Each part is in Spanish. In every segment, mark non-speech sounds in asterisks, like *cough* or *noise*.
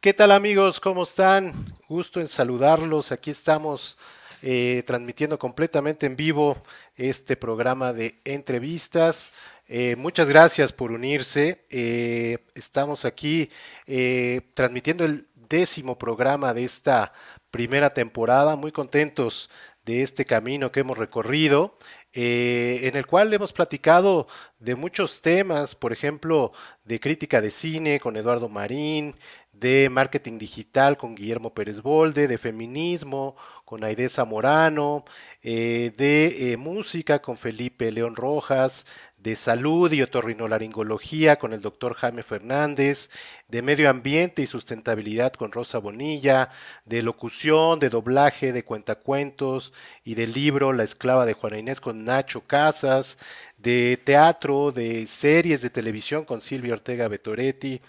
¿Qué tal amigos? ¿Cómo están? Gusto en saludarlos. Aquí estamos eh, transmitiendo completamente en vivo este programa de entrevistas. Eh, muchas gracias por unirse. Eh, estamos aquí transmitiendo el décimo programa de esta primera temporada. Muy contentos de este camino que hemos recorrido. en el cual hemos platicado de muchos temas, por ejemplo, de crítica de cine con Eduardo Marín, de marketing digital con Guillermo Pérez Bolde, de feminismo con Aide Zamorano, eh, de eh, música con Felipe León Rojas, de salud y otorrinolaringología con el doctor Jaime Fernández, de medio ambiente y sustentabilidad con Rosa Bonilla, de locución, de doblaje, de cuentacuentos y del libro La esclava de Juana Inés con Nacho Casas, de teatro, de series de televisión con Silvia Ortega Betoretti,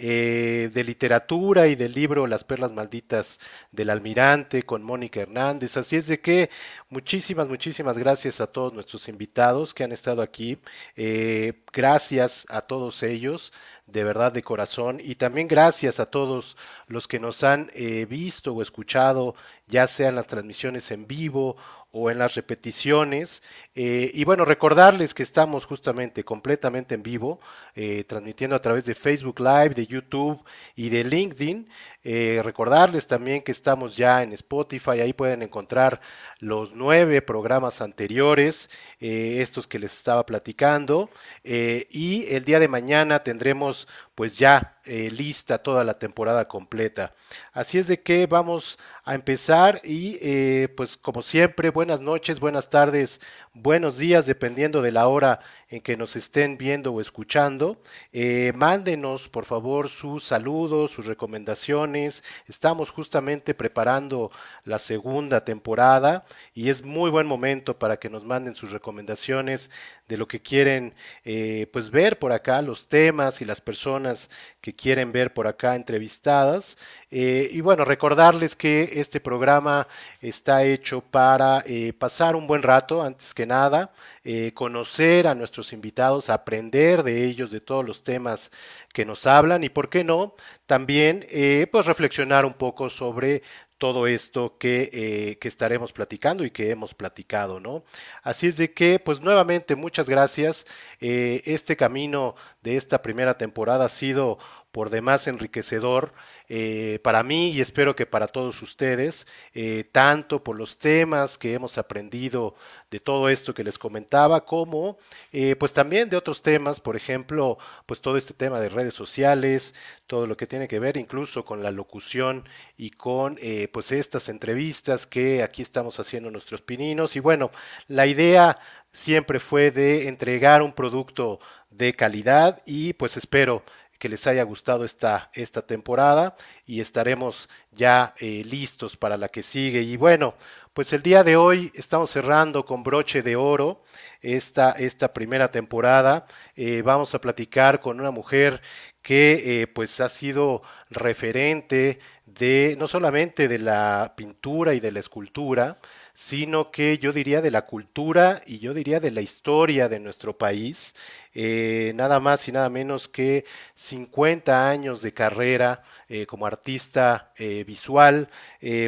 eh, de literatura y del libro Las Perlas Malditas del Almirante con Mónica Hernández. Así es de que muchísimas, muchísimas gracias a todos nuestros invitados que han estado aquí. Eh, gracias a todos ellos de verdad de corazón y también gracias a todos los que nos han eh, visto o escuchado, ya sean las transmisiones en vivo o en las repeticiones. Eh, y bueno, recordarles que estamos justamente completamente en vivo, eh, transmitiendo a través de Facebook Live, de YouTube y de LinkedIn. Eh, recordarles también que estamos ya en Spotify, ahí pueden encontrar los nueve programas anteriores, estos que les estaba platicando. y el día de mañana tendremos pues ya lista toda la temporada completa. Así es de que vamos a empezar y pues como siempre, buenas noches, buenas tardes, buenos días, dependiendo de la hora en que nos estén viendo o escuchando. Eh, mándenos, por favor, sus saludos, sus recomendaciones. Estamos justamente preparando la segunda temporada y es muy buen momento para que nos manden sus recomendaciones de lo que quieren eh, pues ver por acá, los temas y las personas que quieren ver por acá entrevistadas. Eh, y bueno, recordarles que este programa está hecho para pasar un buen rato, antes que nada, eh, conocer a nuestros invitados, aprender de ellos, de todos los temas que nos hablan y, ¿por qué no? También, eh, pues, reflexionar un poco sobre todo esto que, eh, que, estaremos platicando y que hemos platicado, ¿no? Así es de que, pues nuevamente, muchas gracias. este camino de esta primera temporada ha sido por demás enriquecedor eh, para mí y espero que para todos ustedes, eh, tanto por los temas que hemos aprendido de todo esto que les comentaba, como eh, pues también de otros temas, por ejemplo, pues todo este tema de redes sociales, todo lo que tiene que ver incluso con la locución y con pues estas entrevistas que aquí estamos haciendo nuestros pininos. Y bueno, la idea siempre fue de entregar un producto de calidad y pues espero que les haya gustado esta, esta temporada y estaremos ya eh, listos para la que sigue. Y bueno, pues el día de hoy estamos cerrando con broche de oro esta, esta primera temporada. Eh, vamos a platicar con una mujer que eh, pues ha sido referente de no solamente de la pintura y de la escultura, sino que yo diría de la cultura y yo diría de la historia de nuestro país. Eh, nada más y nada menos que 50 años de carrera eh, como artista eh, visual,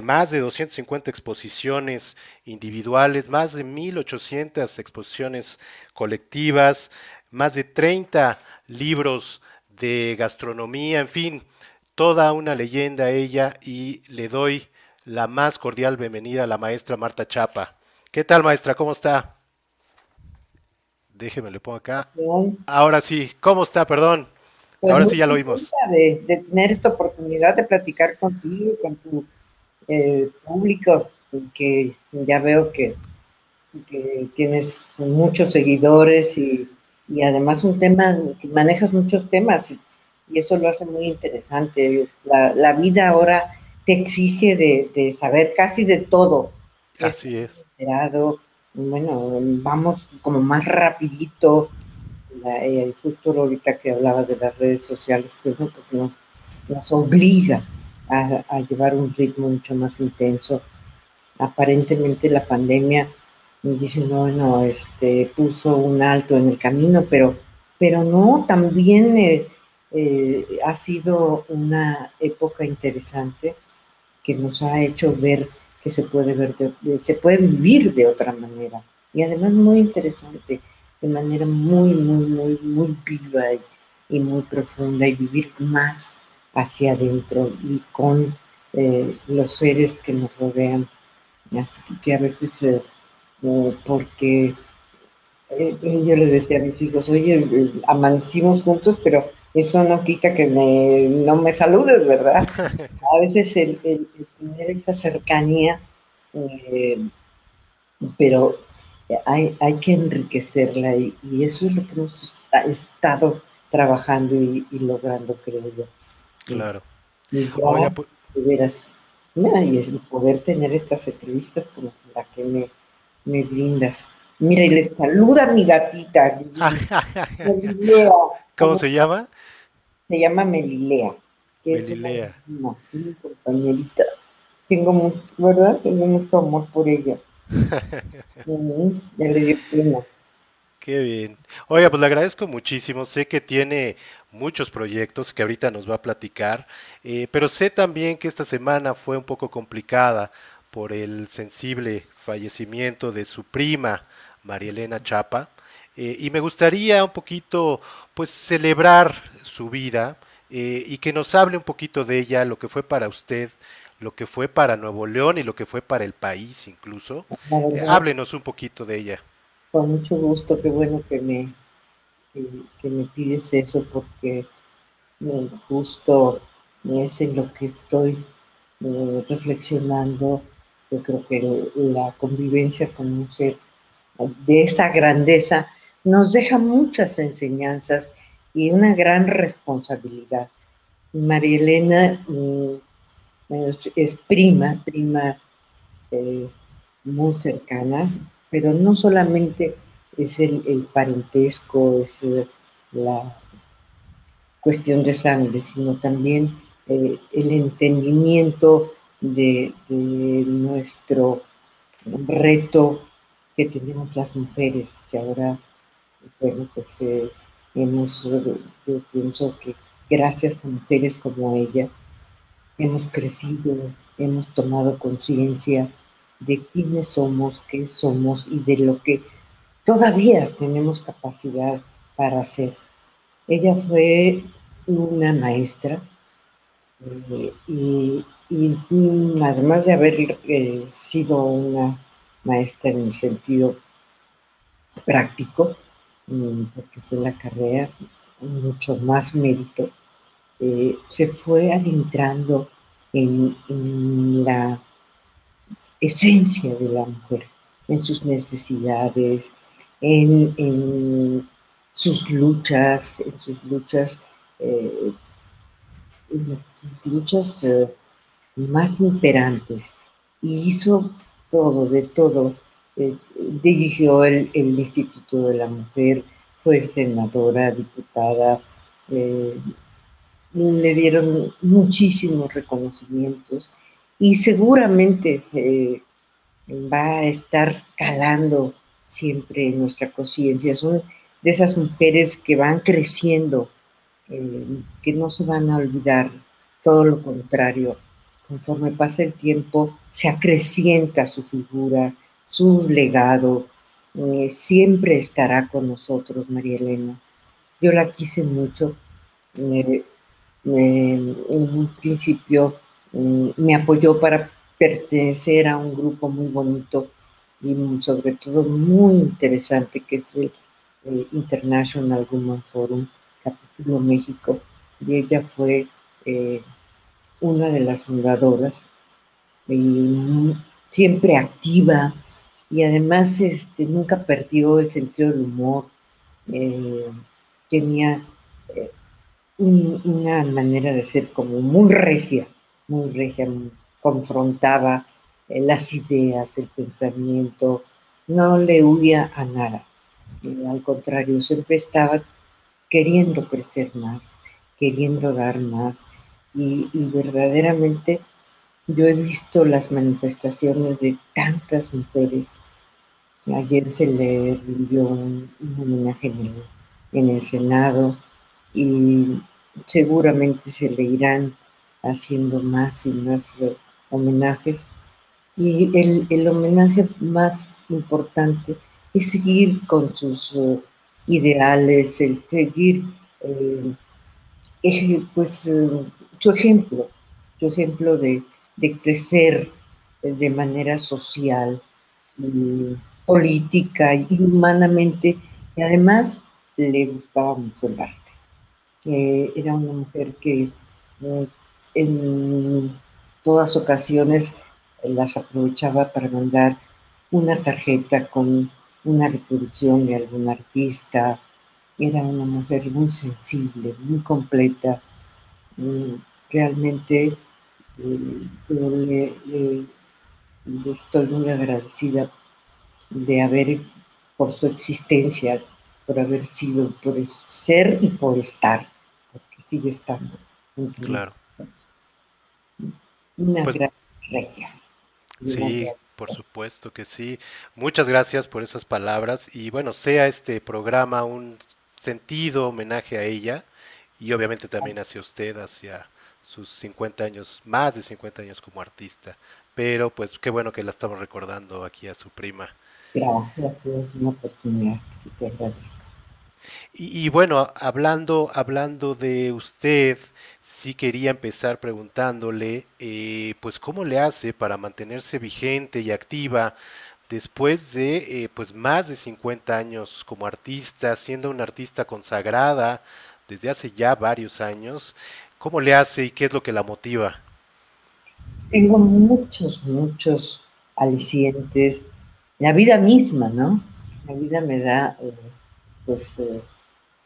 más de 250 exposiciones individuales, más de 1800 exposiciones colectivas, más de 30 libros de gastronomía, en fin, toda una leyenda ella y le doy la más cordial bienvenida a la maestra Marta Chapa. ¿Qué tal, maestra? ¿Cómo está? Déjeme, le pongo acá. Ahora sí, ¿cómo está? Perdón. Pues Ahora sí ya lo oímos. De, tener esta oportunidad de platicar contigo, con tu eh, público, que ya veo que, tienes muchos seguidores y, además un tema, que manejas muchos temas y, eso lo hace muy interesante. La, la vida ahora te exige de, saber casi de todo. Así es. Bueno, vamos como más rapidito. Eh, justo ahorita que hablabas de las redes sociales, pues, pues nos, nos obliga a, llevar un ritmo mucho más intenso. Aparentemente la pandemia, dicen, bueno, este, puso un alto en el camino, pero, pero no, también eh, eh, ha sido una época interesante nos ha hecho ver que se puede ver, se puede vivir de otra manera y además muy interesante, de manera muy, muy, muy, muy viva y, muy profunda y vivir más hacia adentro y con eh, los seres que nos rodean. Que a veces, eh, porque yo le decía a mis hijos, oye, amanecimos juntos, pero eso no quita que me, no me saludes, ¿verdad? *laughs* A veces el, tener esa cercanía, eh, pero hay, hay, que enriquecerla y, eso es lo que hemos estado trabajando y, logrando, creo yo. Claro. Y, pues y es el poder tener estas entrevistas como la que me, me brindas. Mira, y les saluda mi gatita. *laughs* ¿Cómo se llama? Se llama Melilea. Melilea. no, mi compañerita. Tengo mucho, ¿verdad? Tengo mucho amor por ella. *laughs* ya le dio pena. Qué bien. Oiga, pues le agradezco muchísimo. Sé que tiene muchos proyectos que ahorita nos va a platicar, eh, pero sé también que esta semana fue un poco complicada por el sensible fallecimiento de su prima, María Elena Chapa. Eh, y me gustaría un poquito, pues, celebrar su vida eh, y que nos hable un poquito de ella, lo que fue para usted, lo que fue para Nuevo León y lo que fue para el país incluso. Eh, háblenos un poquito de ella. Con mucho gusto, qué bueno que me, que, me pides eso porque justo es en lo que estoy reflexionando. Yo creo que la convivencia con un ser de esa grandeza nos deja muchas enseñanzas y una gran responsabilidad. María Elena mm, es, prima, prima eh, muy cercana, pero no solamente es el, parentesco, es eh, la cuestión de sangre, sino también eh, el entendimiento de, de nuestro reto que tenemos las mujeres, que ahora bueno, pues eh, hemos, yo pienso que gracias a mujeres como ella, hemos crecido, hemos tomado conciencia de quiénes somos, qué somos y de lo que todavía tenemos capacidad para hacer. Ella fue una maestra eh, y, además de haber eh, sido una maestra en el sentido práctico, porque fue la carrera mucho más mérito, eh, se fue adentrando en, la esencia de la mujer, en sus necesidades, en, sus luchas, en sus luchas, eh, luchas eh, más imperantes, y hizo todo, de todo, eh, dirigió el, Instituto de la Mujer, fue senadora, diputada, eh, le dieron muchísimos reconocimientos y seguramente eh, va a estar calando siempre en nuestra conciencia. Son de esas mujeres que van creciendo, que no se van a olvidar, todo lo contrario, conforme pasa el tiempo, se acrecienta su figura, su legado eh, siempre estará con nosotros, María Elena. Yo la quise mucho. en un principio mm, me apoyó para pertenecer a un grupo muy bonito y sobre todo muy interesante que es el, International Women Forum, capítulo México, y ella fue eh, una de las fundadoras, y siempre activa, y además este, nunca perdió el sentido del humor, eh, tenía eh, una manera de ser como muy regia, muy regia, confrontaba eh, las ideas, el pensamiento, no le huía a nada, al contrario, siempre estaba queriendo crecer más, queriendo dar más, y verdaderamente yo he visto las manifestaciones de tantas mujeres Ayer se le rindió un, homenaje en el, Senado y seguramente se le irán haciendo más y más eh, homenajes. Y el, homenaje más importante es seguir con sus eh, ideales, el seguir eh, pues, su ejemplo, su ejemplo de, crecer de manera social, política y humanamente, y además le gustaba mucho el arte. era una mujer que en todas ocasiones las aprovechaba para mandar una tarjeta con una reproducción de algún artista. Era una mujer muy sensible, muy completa. Realmente eh, le, estoy muy agradecida de haber, por su existencia, por haber sido, por ser y por estar, porque sigue estando. Claro. Una pues gran regia. Sí, por supuesto que sí. Muchas gracias por esas palabras y bueno, sea este programa un sentido homenaje a ella y obviamente también hacia usted, hacia sus 50 años, más de 50 años como artista. Pero pues qué bueno que la estamos recordando aquí a su prima. Gracias, es una oportunidad que te agradezco. Y, bueno, hablando, hablando de usted, sí quería empezar preguntándole, eh, pues, ¿cómo le hace para mantenerse vigente y activa después de, eh, pues, más de 50 años como artista, siendo una artista consagrada desde hace ya varios años? ¿Cómo le hace y qué es lo que la motiva? Tengo muchos, muchos alicientes. La vida misma, ¿no? La vida me da... Eh, pues eh,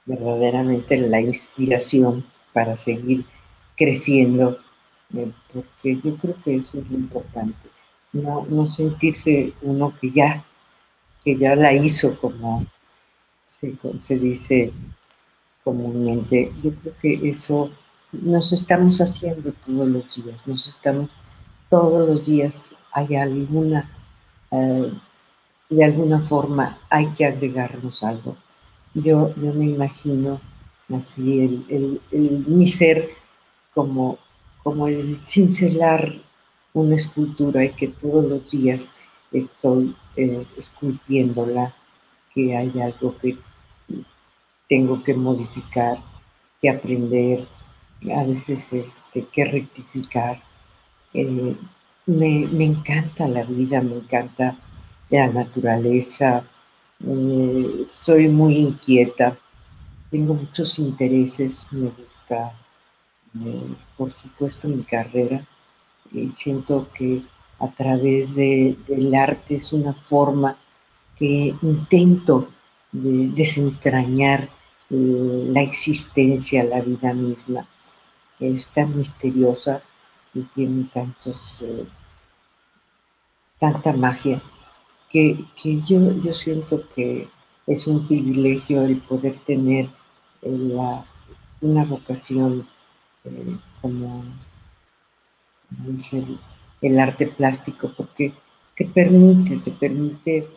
verdaderamente la inspiración para seguir creciendo, eh, porque yo creo que eso es importante, no, no sentirse uno que ya, que ya la hizo como se, se dice comúnmente. Yo creo que eso nos estamos haciendo todos los días, nos estamos, todos los días hay alguna, eh, de alguna forma hay que agregarnos algo. Yo, yo me imagino así el, el, mi ser como, como el cincelar una escultura y que todos los días estoy eh, esculpiéndola, que hay algo que tengo que modificar, que aprender, a veces este, que rectificar. Eh, me, me, encanta la vida, me encanta la naturaleza, eh, soy muy inquieta, tengo muchos intereses, me gusta, eh, por supuesto, mi carrera. siento que a través del arte es una forma que intento de desentrañar la existencia, la vida misma. Es tan misteriosa y tiene tantos, tanta magia que, yo, yo siento que es un privilegio el poder tener eh, una vocación eh, como, el, arte plástico, porque te permite, te permite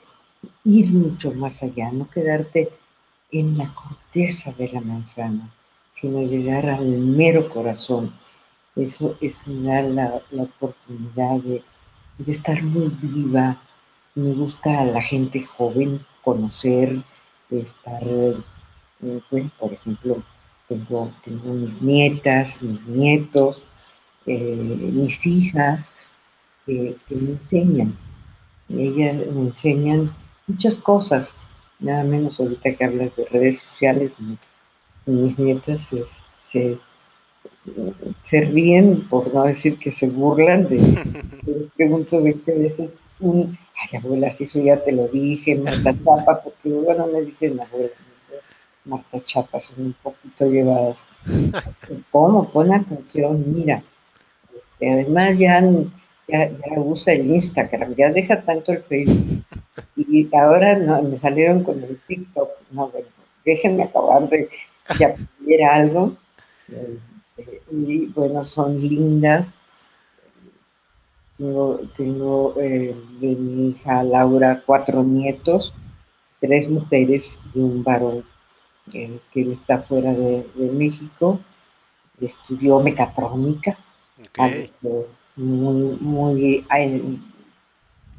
ir mucho más allá, no quedarte en la corteza de la manzana, sino llegar al mero corazón. Eso, es me da la, oportunidad de, de, estar muy viva, me gusta a la gente joven conocer, estar, eh, bueno, por ejemplo, tengo, tengo mis nietas, mis nietos, eh, mis hijas, que, me enseñan. Ellas me enseñan muchas cosas, nada menos ahorita que hablas de redes sociales, mis nietas se, ríen, por no decir que se burlan de, les pregunto 20 veces un ay abuela, si eso ya te lo dije, Marta Chapa, porque bueno, me dicen abuela, Marta Chapa, son un poquito llevadas. ¿Cómo? Pon atención, mira. Este, además ya, ya, usa el Instagram, ya deja tanto el Facebook. Y ahora no, me salieron con el TikTok. No, bueno, déjenme acabar de, aprender algo. Este, y bueno, son lindas tengo, tengo eh, de mi hija Laura cuatro nietos, tres mujeres y un varón eh, que está fuera de, México. estudió mecatrónica, muy, muy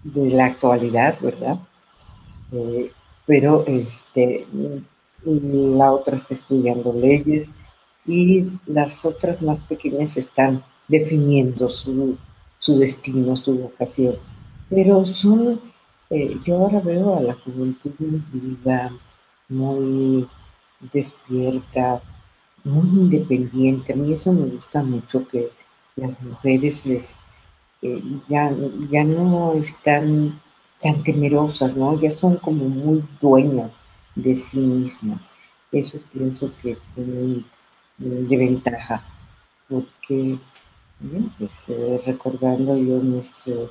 de la actualidad, ¿verdad? Eh, pero este, la otra está estudiando leyes y las otras más pequeñas están definiendo su, su destino, su vocación. Pero son, eh, yo ahora veo a la juventud muy viva, muy despierta, muy independiente. A mí eso me gusta mucho que las mujeres eh, ya, ya no están tan temerosas, ¿no? Ya son como muy dueñas de sí mismas. Eso pienso que es de ventaja, porque pues, eh, recordando yo mis, eh,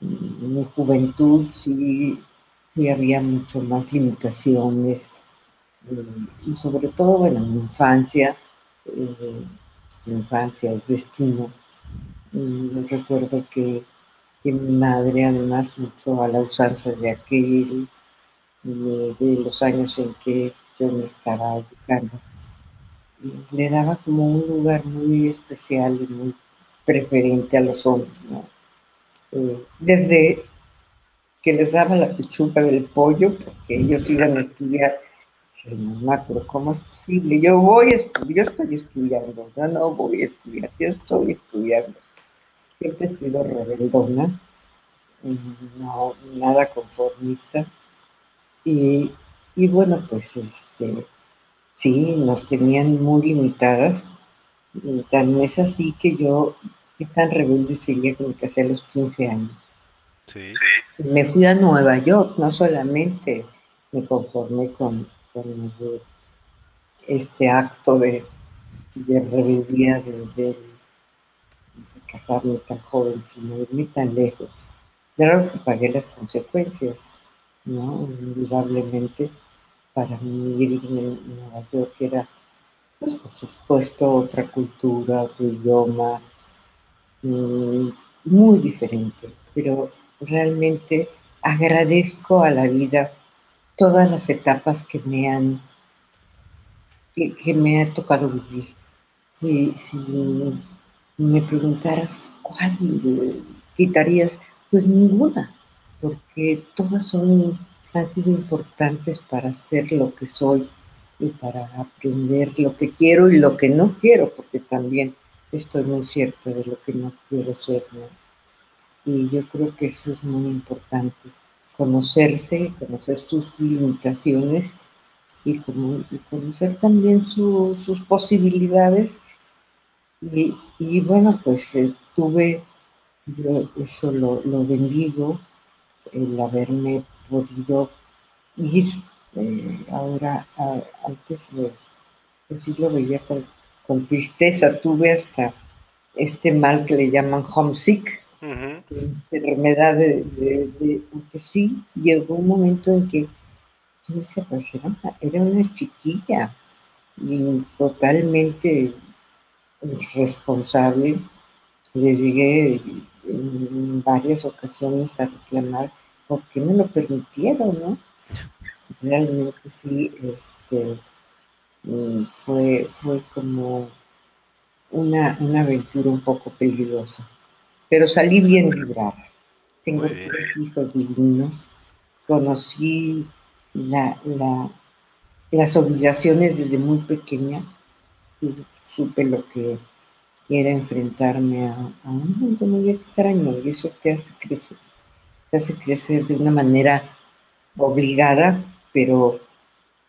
mi juventud, sí, sí había mucho más limitaciones, y sobre todo, bueno, mi infancia, mi infancia es destino. Recuerdo que que mi madre, además, mucho a la usanza de aquel, de, los años en que yo me estaba educando, le daba como un lugar muy especial y muy preferente a los hombres, ¿no? Eh, desde que les daba la pechuga del pollo, porque ellos iban a estudiar. mamá, pero ¿cómo es posible? Yo voy a estudiar, yo estoy estudiando, yo no voy a estudiar, yo estoy estudiando siempre he sido rebeldona, no, nada conformista. Y, bueno, pues este, sí, nos tenían muy limitadas. Y tan es así que yo, qué tan rebelde sería que me casé a los 15 años. Sí. Me fui a Nueva York, no solamente me conformé con, este acto de, rebeldía de casarme tan joven, sino irme tan lejos. Claro que pagué las consecuencias, ¿no? Indudablemente, para mí ir a Nueva York era, pues, por supuesto, otra cultura, otro idioma, mm, muy diferente, pero realmente agradezco a la vida todas las etapas que me han que, me ha tocado vivir. Sí, sí, me preguntaras cuál quitarías, pues ninguna, porque todas son, han sido importantes para ser lo que soy y para aprender lo que quiero y lo que no quiero, porque también estoy muy cierta de lo que no quiero ser. Y yo creo que eso es muy importante, conocerse, conocer sus limitaciones y, conocer también sus posibilidades y, bueno, pues eh, tuve, eso lo, bendigo, el haberme podido ir. Eh, ahora, antes pues sí lo veía con, tristeza, tuve hasta este mal que le llaman homesick, enfermedad de, de, porque sí, llegó un momento en que yo decía, pues era era una chiquilla y totalmente responsable. Le llegué en varias ocasiones a reclamar por qué me lo permitieron, ¿no? Realmente sí, este, mm, fue, fue como una, una aventura un poco peligrosa, pero salí bien librada. Tengo tres hijos divinos, conocí la, la, las obligaciones desde muy pequeña, supe lo que era enfrentarme a, un mundo muy extraño y eso te hace crecer, hace crecer de una manera obligada, pero,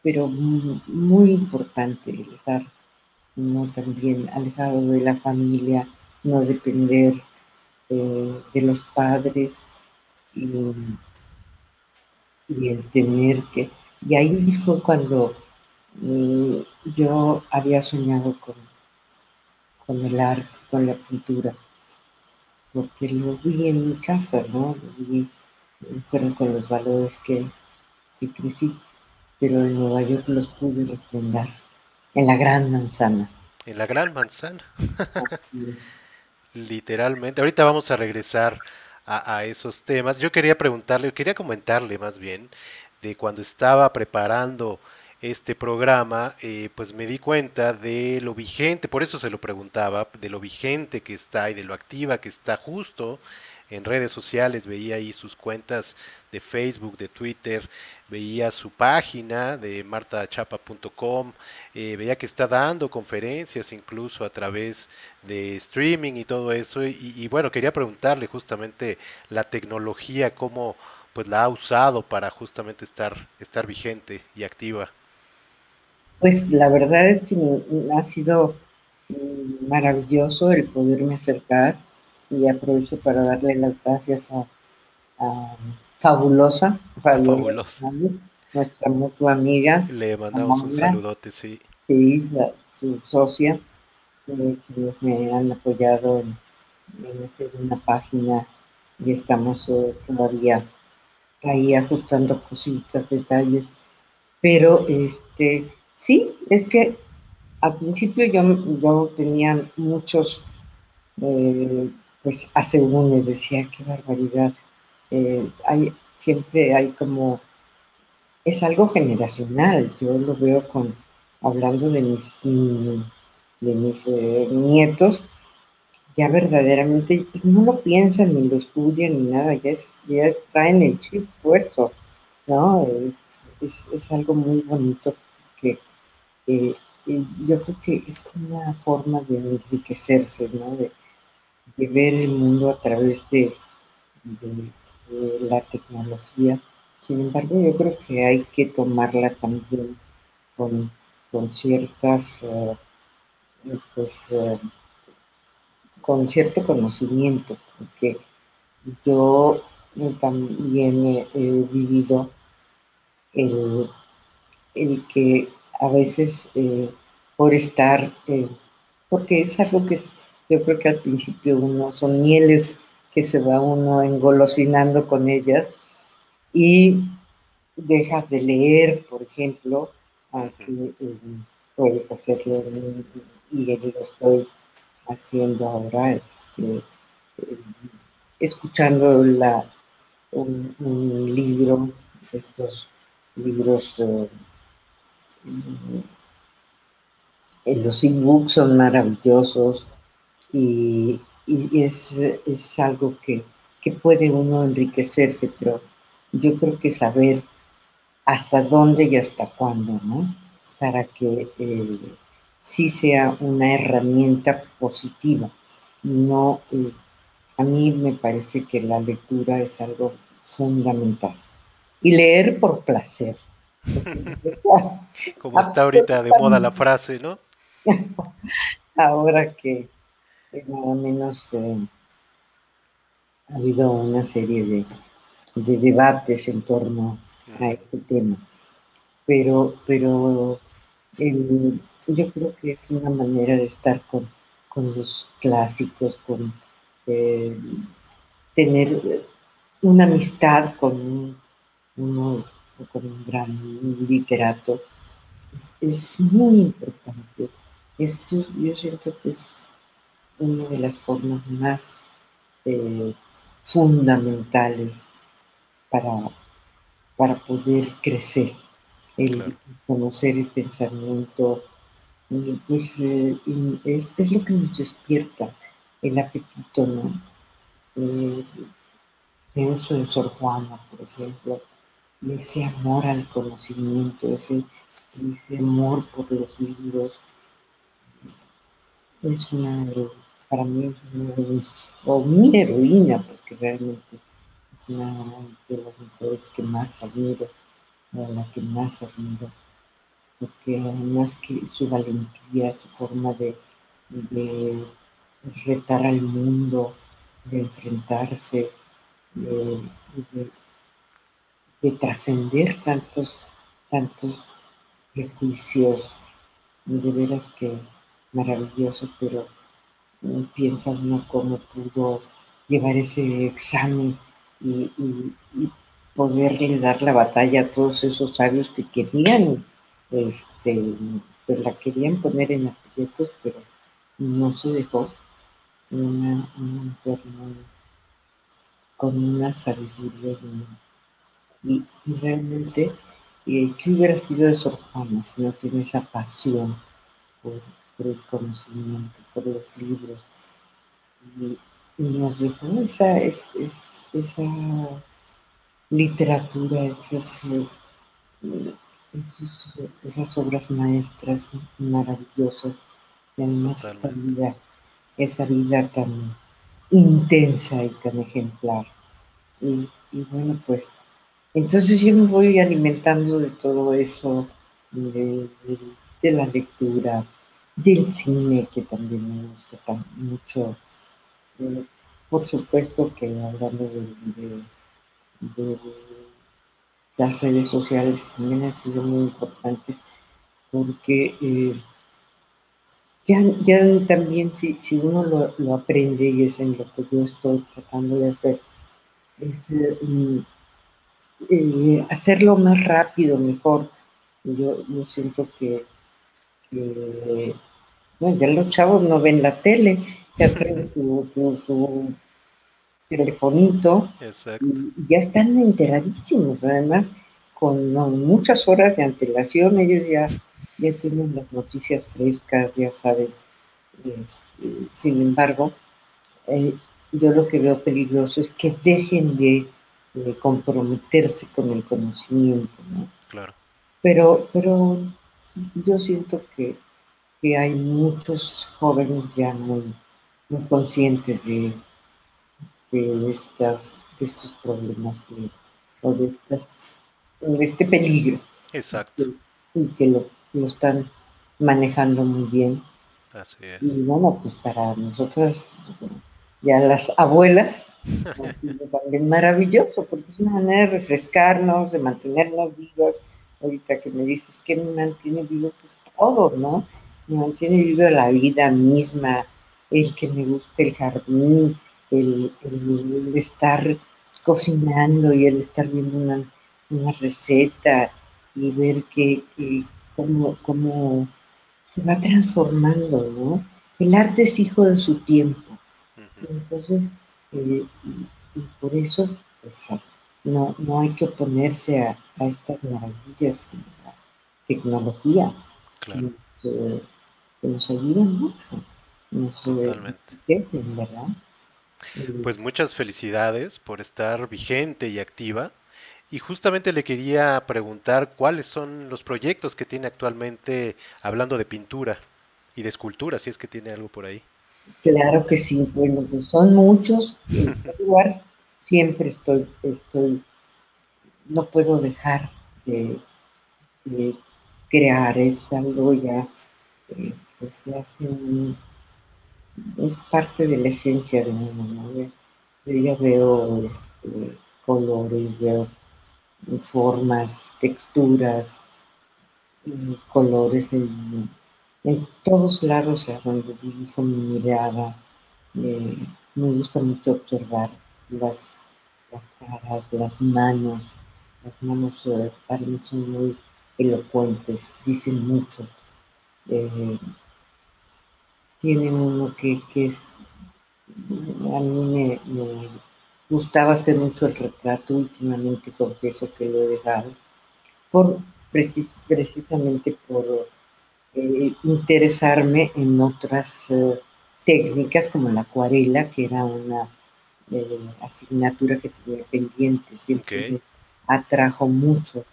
pero muy importante estar no también alejado de la familia, no depender eh, de los padres y, el tener que... Y ahí fue cuando mm, yo había soñado con con el arte, con la pintura, porque lo vi en mi casa, ¿no? Lo vi, fueron con los valores que, crecí, pero en Nueva York los pude refrendar, en la gran manzana. En la gran manzana. *laughs* Literalmente. Ahorita vamos a regresar a, a, esos temas. Yo quería preguntarle, quería comentarle más bien, de cuando estaba preparando este programa, eh, pues me di cuenta de lo vigente, por eso se lo preguntaba, de lo vigente que está y de lo activa que está justo en redes sociales, veía ahí sus cuentas de Facebook, de Twitter, veía su página de martachapa.com, eh, veía que está dando conferencias incluso a través de streaming y todo eso, y, y, bueno, quería preguntarle justamente la tecnología, cómo pues la ha usado para justamente estar, estar vigente y activa. Pues la verdad es que ha sido maravilloso el poderme acercar y aprovecho para darle las gracias a, Fabulosa, Fabulosa, nuestra mutua amiga. Le mandamos un saludote, sí. Sí, su socia, eh, que me han apoyado en, hacer una página y estamos eh, todavía ahí ajustando cositas, detalles, pero este, sí, es que al principio yo, yo tenía muchos eh, pues mes decía, qué barbaridad. Eh, hay, siempre hay como, es algo generacional, yo lo veo con, hablando de mis, de mis eh, nietos, ya verdaderamente no lo piensan ni lo estudian ni nada, ya, ya traen el chip puesto, ¿no? Es, es, algo muy bonito que eh, yo creo que es una forma de enriquecerse, ¿no? De, ver el mundo a través de, la tecnología. Sin embargo, yo creo que hay que tomarla también con, ciertas, eh, pues, eh, con cierto conocimiento, porque yo también he, vivido el, que a veces eh, por estar, porque es algo que yo creo que al principio uno son mieles que se va uno engolosinando con ellas y dejas de leer, por ejemplo, aunque eh, puedes hacerlo y lo estoy haciendo ahora, este, eh, escuchando la, un, libro, estos libros, eh, los e-books son maravillosos, y, es, algo que, puede uno enriquecerse, pero yo creo que saber hasta dónde y hasta cuándo, ¿no? Para que eh, sí sea una herramienta positiva. No, eh, a mí me parece que la lectura es algo fundamental. Y leer por placer. *laughs* Como está ahorita de moda la frase, ¿no? *laughs* Ahora que nada menos eh, ha habido una serie de, debates en torno a este tema. Pero, pero yo creo que es una manera de estar con, los clásicos, con eh, tener una amistad con uno, con un gran literato. Es, muy importante. Esto yo siento que es una de las formas más eh, fundamentales para, para poder crecer, el conocer el pensamiento, pues eh, es, lo que nos despierta el apetito, ¿no? Eh, pienso en Sor Juana, por ejemplo, ese amor al conocimiento, ese, ese amor por los libros, es una para mí es una de heroína, porque realmente es una de las mujeres que más admiro, la que más admiro, porque además que su valentía, su forma de, retar al mundo, de enfrentarse, de, de trascender tantos, tantos prejuicios, de veras que maravilloso, pero piensa uno cómo pudo llevar ese examen y, poderle dar la batalla a todos esos sabios que querían, este, pues la querían poner en aprietos, pero no se dejó. Una, mujer con una sabiduría y, realmente ¿Qué hubiera sido de Sor Juana si no tiene esa pasión por, el conocimiento, por los libros? Y, nos dejó esa, esa literatura, esas, esas obras maestras maravillosas, y además esa vida, esa vida tan intensa y tan ejemplar. Y, y bueno, pues entonces yo me voy alimentando de todo eso, de, la lectura, del cine, que también me gusta mucho. Eh, por supuesto que hablando de, las redes sociales también han sido muy importantes porque eh, ya, también si, si uno lo, aprende y es en lo que yo estoy tratando de hacer, es eh, eh, hacerlo más rápido, mejor. Yo, yo siento que, bueno, ya los chavos no ven la tele, ya *laughs* tienen su, telefonito y ya están enteradísimos, además con muchas horas de antelación, ellos ya, ya tienen las noticias frescas, ya saben. Este, sin embargo, eh, yo lo que veo peligroso es que dejen de de comprometerse con el conocimiento, ¿no? Claro. Pero, pero yo siento que, hay muchos jóvenes ya muy, conscientes de, de, estas, de estos problemas o de, estas, de este peligro. Exacto. Y, que lo, lo, están manejando muy bien. Así es. Y bueno, pues para nosotras ya las abuelas, también maravilloso, porque es una manera de refrescarnos, de mantenernos vivos. Ahorita que me dices que me mantiene vivo, pues todo, ¿no? Me mantiene vivo la vida misma, el que me guste el jardín, el, estar cocinando y el estar viendo una, receta y ver que, cómo, cómo se va transformando, ¿no? El arte es hijo de su tiempo entonces, eh, y, por eso, pues, no, no hay que oponerse a, estas maravillas como la tecnología, que, nos ayudan mucho, nos enriquecen, ¿verdad? Eh, pues muchas felicidades por estar vigente y activa. Y justamente le quería preguntar cuáles son los proyectos que tiene actualmente hablando de pintura y de escultura, si es que tiene algo por ahí. Claro que sí, bueno, pues son muchos. En lugar siempre estoy, estoy, no puedo dejar de, crear, es algo ya eh, que se hace es parte de la esencia de uno, ¿no? Yo ya veo este, colores, veo formas, texturas, colores en en todos lados a donde dirijo mi mirada, me gusta mucho observar las, las caras, las manos. Las manos eh, para mí son muy elocuentes, dicen mucho. Eh, tienen uno que, es, a mí me, gustaba hacer mucho el retrato, últimamente confieso que lo he dejado, por, precisamente por eh, interesarme en otras eh, técnicas como la acuarela, que era una eh, asignatura que tenía pendiente, siempre me atrajo mucho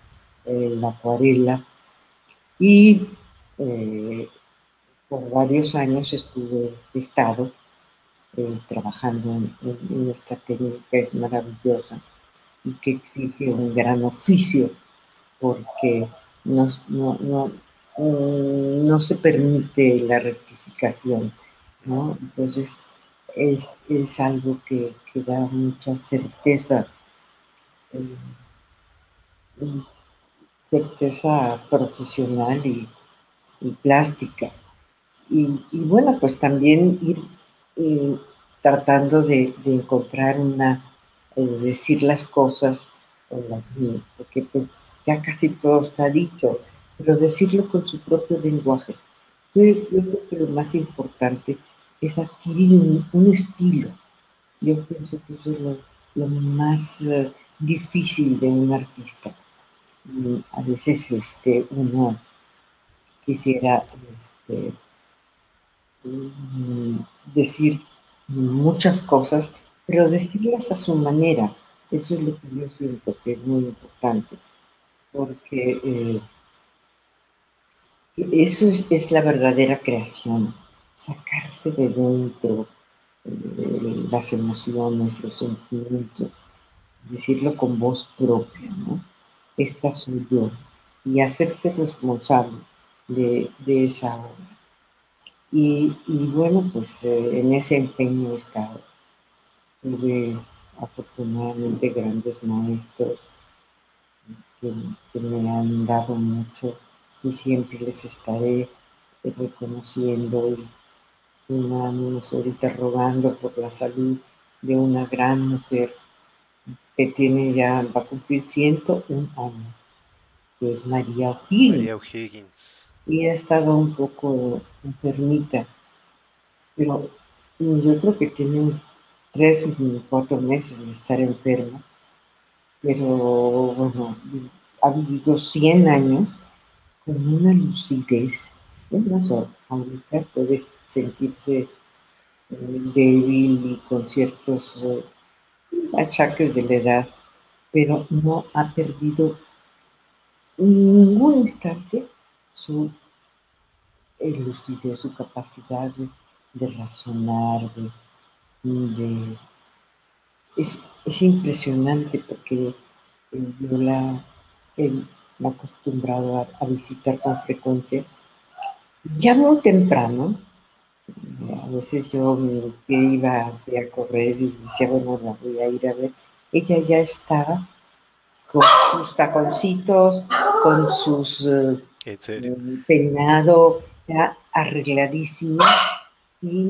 la acuarela. Y por varios años estuve, estado trabajando en, esta técnica es maravillosa y que exige un gran oficio porque no, no, No se permite la rectificación. Entonces es, algo que, da mucha certeza, eh, certeza profesional y, plástica. Y, bueno, pues también ir eh, tratando de, encontrar una, eh, decir las cosas, porque pues ya casi todo está dicho pero decirlo con su propio lenguaje. Yo, creo que lo más importante es adquirir un, estilo. Yo pienso que eso es lo, más eh, difícil de un artista. mm, a veces este, uno quisiera este, mm, decir muchas cosas, pero decirlas a su manera. Eso es lo que yo siento que es muy importante, porque eh, eso es, la verdadera creación, sacarse de dentro eh, las emociones, los sentimientos, decirlo con voz propia, ¿no? Esta soy yo, y hacerse responsable de, esa obra. Y, bueno, pues eh, en ese empeño he estado. Tuve afortunadamente grandes maestros que, me han dado mucho y siempre les estaré reconociendo y, y ahorita rogando por la salud de una gran mujer que tiene ya, va a cumplir 101 años, que es María O'Higgins. María O'Higgins. Y ha estado un poco enfermita, pero yo creo que tiene tres o cuatro meses de estar enferma, pero bueno, ha vivido 100 años con una lucidez. No sé, ahorita puede sentirse eh, débil y con ciertos eh, achaques de la edad, pero no ha perdido ningún instante su lucidez, su capacidad de, razonar, de, es, impresionante porque yo la acostumbrado a visitar con frecuencia, ya muy temprano, a veces yo que iba a correr y decía, bueno, la voy a ir a ver. Ella ya estaba con sus taconcitos, con sus uh, peinado, ya arregladísima y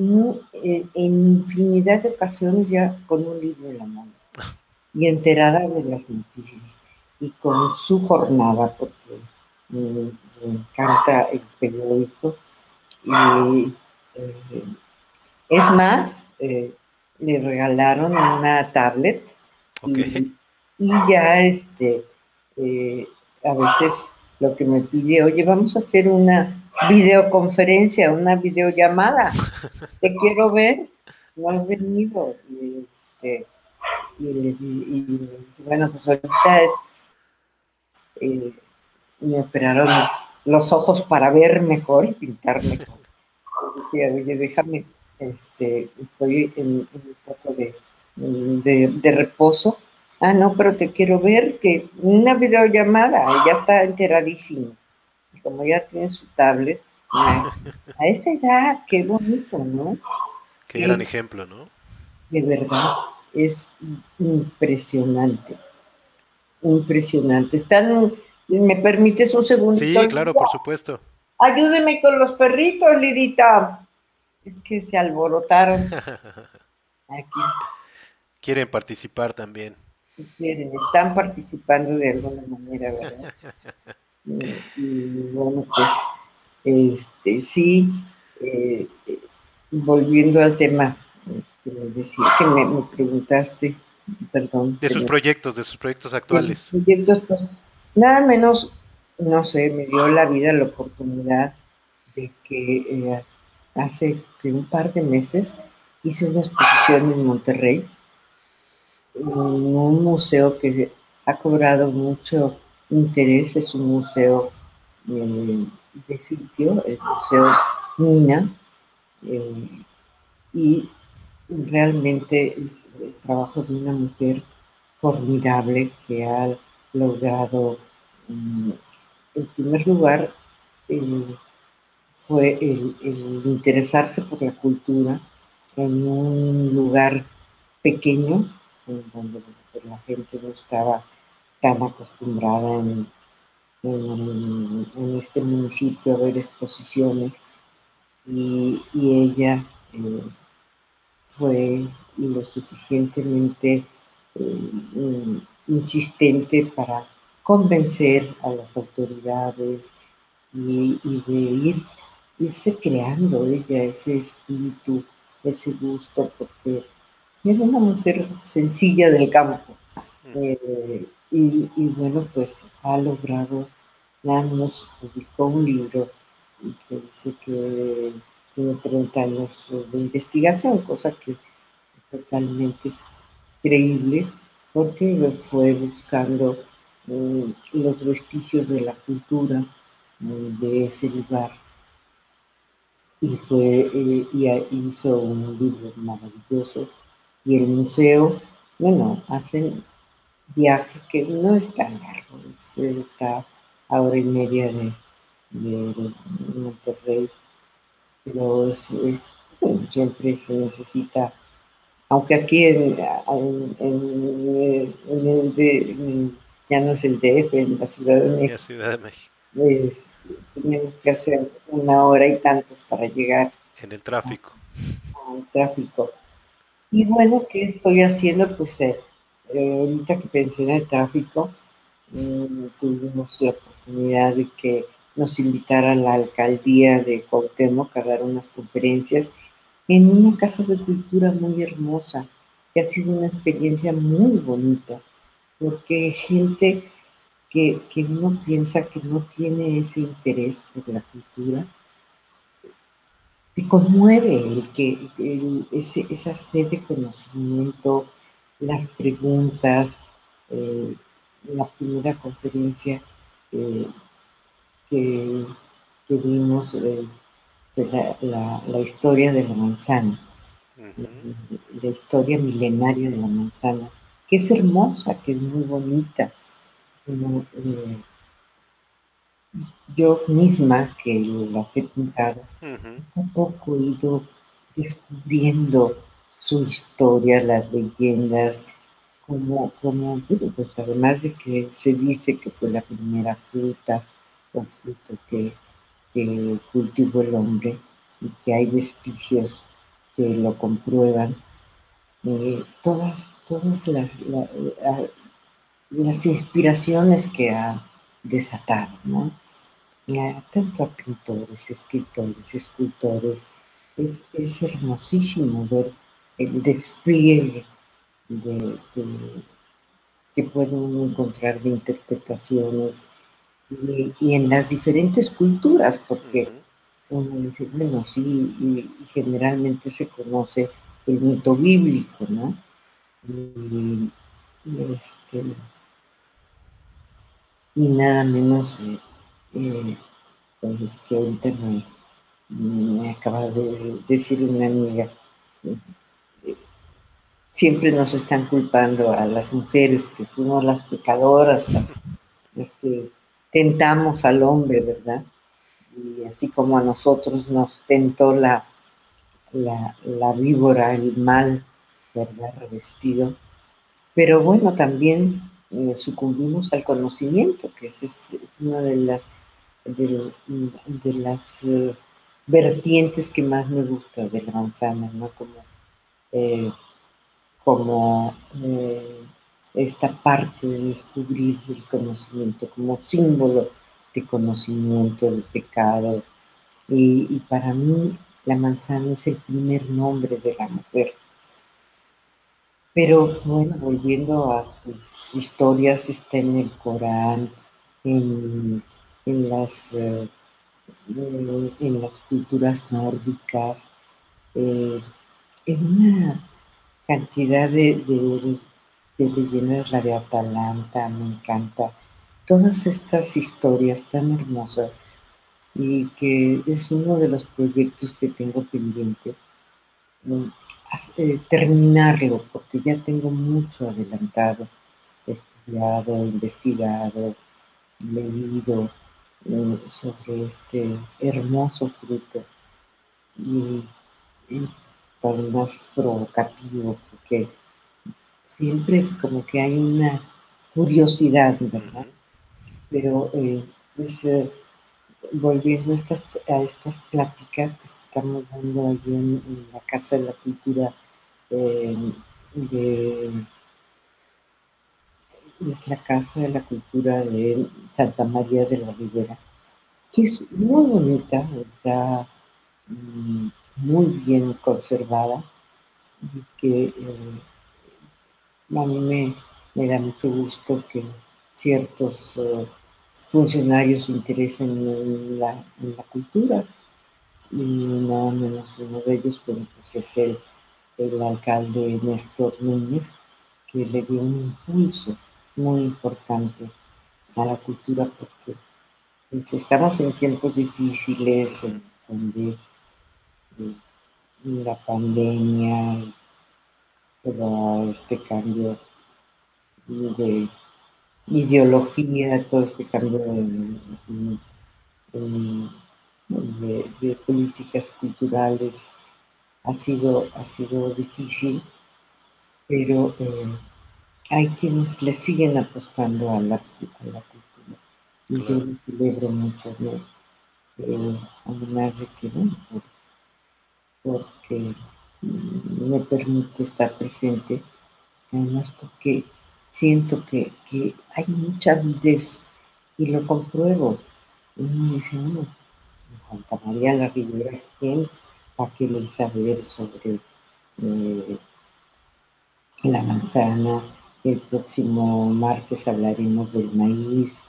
eh, en infinidad de ocasiones ya con un libro en la mano. *laughs* Y enterada de las noticias y con su jornada porque me encanta el periódico. Y eh, es más, eh, le regalaron una tablet y, ya este, eh, a veces lo que me pide, oye, vamos a hacer una videoconferencia, una videollamada, te *laughs* quiero ver, no has venido. Y, este, bueno, pues ahorita me operaron los ojos para ver mejor y pintar mejor decía, oye, déjame, este, estoy en, un poco de, reposo. Ah, no, pero te quiero ver que una videollamada, ya está enteradísimo. como ya tiene su tablet, a, esa edad, qué bonito, ¿no? Qué gran ejemplo, ¿no? De verdad, es impresionante. Impresionante. Están, ¿me permites un segundo? Sí, claro, por supuesto. Ayúdeme con los perritos, Lidita. Es que se alborotaron. *laughs* Aquí. Quieren participar también. Quieren, están participando de alguna manera, ¿verdad? *laughs* y, bueno, pues, este, sí, eh, volviendo al tema, este, que me, me, preguntaste, perdón. De sus proyectos, de sus proyectos actuales. proyectos, pues, nada menos no sé, me dio la vida la oportunidad de que eh, hace un par de meses hice una exposición en Monterrey, en un museo que ha cobrado mucho interés, es un museo eh, de sitio, el Museo Mina, eh, y realmente es el trabajo de una mujer formidable que ha logrado mm, en primer lugar, eh, fue el, interesarse por la cultura en un lugar pequeño, donde la gente no estaba tan acostumbrada en, este municipio a ver exposiciones, y, ella eh, fue lo suficientemente eh, insistente para convencer a las autoridades y, de ir, irse creando ella ese espíritu, ese gusto, porque era una mujer sencilla del campo, mm. eh, y, bueno, pues ha logrado, ya nos publicó un libro que dice que tiene 30 años de investigación, cosa que totalmente es creíble, porque fue buscando mm, los vestigios de la cultura mm, de ese lugar. Y fue eh, y hizo un libro maravilloso y el museo bueno hacen viaje que no es tan largo está a hora y media de, Monterrey pero siempre se necesita aunque aquí en, el de, ya no es el DF, en la Ciudad de México, Ciudad de México. tenemos que hacer una hora y tantos para llegar. En el tráfico. Al tráfico. Y bueno, ¿qué estoy haciendo? Pues eh, eh, ahorita que pensé en el tráfico, mm, tuvimos la oportunidad de que nos invitara la alcaldía de Cuauhtémoc a dar unas conferencias en una casa de cultura muy hermosa, que ha sido una experiencia muy bonita, porque gente que, que uno piensa que no tiene ese interés por la cultura, te conmueve el que ese, esa sed de conocimiento, las preguntas, eh, la primera conferencia eh, que, que, vimos eh, la, la, historia de la manzana, la, historia milenaria de la manzana, que es hermosa, que es muy bonita. Eh, yo misma, que las he pintado, un poco he ido descubriendo su historia, las leyendas, como, como pues además de que se dice que fue la primera fruta o fruto que que cultivó el hombre y que hay vestigios que lo comprueban. Eh, todas todas las, las inspiraciones que ha desatado, ¿no? tanto a pintores, escritores, escultores, es, es hermosísimo ver el despliegue de, que pueden encontrar de interpretaciones, y, en las diferentes culturas, porque uno dice, bueno, sí, y, generalmente se conoce el mito bíblico, ¿no? Y, este, y nada menos, eh, pues que ahorita me, me acaba de decir una amiga, eh, siempre nos están culpando a las mujeres que fuimos las pecadoras, las que tentamos al hombre, ¿verdad? Y así como a nosotros nos tentó la, la, víbora, el mal, ¿verdad? Revestido. Pero bueno, también eh, sucumbimos al conocimiento, que es, una de las, de, las eh, vertientes que más me gusta de la manzana, ¿no? Como, eh, como esta parte de descubrir el conocimiento como símbolo de conocimiento del pecado. Y, para mí la manzana es el primer nombre de la mujer. Pero bueno, volviendo a sus historias, está en el Corán, en, las, eh, en las culturas nórdicas, eh, en una cantidad de la de Atalanta, me encanta. Todas estas historias tan hermosas y que es uno de los proyectos que tengo pendiente. Mm, eh, terminarlo, porque ya tengo mucho adelantado, estudiado, investigado, leído mm, sobre este hermoso fruto y, y más provocativo, porque siempre como que hay una curiosidad, ¿verdad? Pero eh, pues eh, volviendo a estas, a estas pláticas que estamos dando allí en, la Casa de la Cultura eh, de nuestra Casa de la Cultura de Santa María de la Ribera, que es muy bonita, está mm, muy bien conservada y que a mí me, me da mucho gusto que ciertos eh, funcionarios se interesen en la, cultura. Y nada menos uno de ellos pues es el, el alcalde Néstor Núñez, que le dio un impulso muy importante a la cultura porque pues, estamos en tiempos difíciles donde la pandemia, todo este cambio de ideología, todo este cambio de, políticas culturales ha sido, ha sido difícil, pero eh, hay quienes le siguen apostando a la, cultura. Y yo lo celebro mucho, ¿no? Eh, además de que, bueno, porque me permite estar presente, además porque siento que, hay mucha avidez y lo compruebo. Uno dice, no, Santa María la Ribera, ¿quién? ¿Para qué le saber sobre eh, la manzana? El próximo martes hablaremos del maíz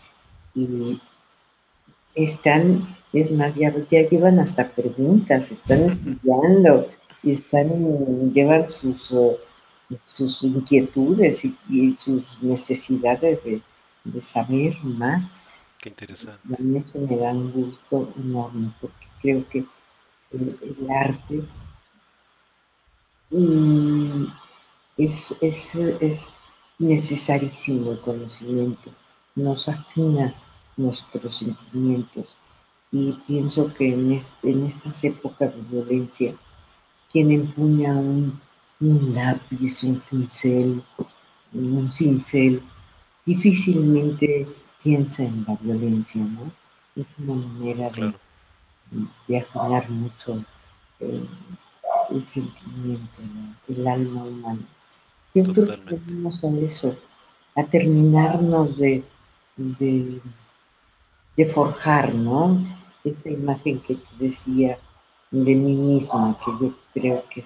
y están es más, ya, llevan hasta preguntas, están *laughs* estudiando están, llevan sus, uh, sus inquietudes y, sus necesidades de, saber más. Qué interesante. A mí eso me da un gusto enorme porque creo que el, arte mm, es, es, es necesarísimo el conocimiento, nos afina nuestros sentimientos y pienso que en, estas épocas de violencia, quien empuña un, lápiz, un pincel, un cincel, difícilmente piensa en la violencia, ¿no? Es una manera de, de mucho eh, el sentimiento, el alma humana. Yo creo que venimos a eso, a terminarnos de, de, de forjar, ¿no? esta imagen que te decía de mí misma, que yo creo que,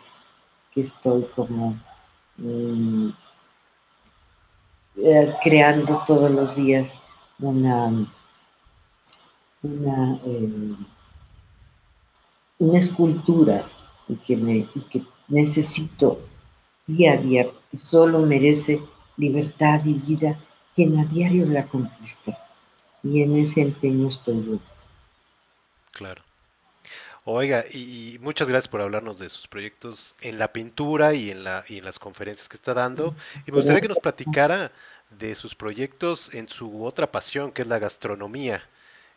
que estoy como mm, eh, creando todos los días una, una, eh, una escultura y que, me, que necesito día a día, que solo merece libertad y vida quien a diario la conquista. Y en ese empeño estoy yo. Claro. Oiga, y, muchas gracias por hablarnos de sus proyectos en la pintura y en, la, y en las conferencias que está dando. Y me gustaría que nos platicara de sus proyectos en su otra pasión, que es la gastronomía.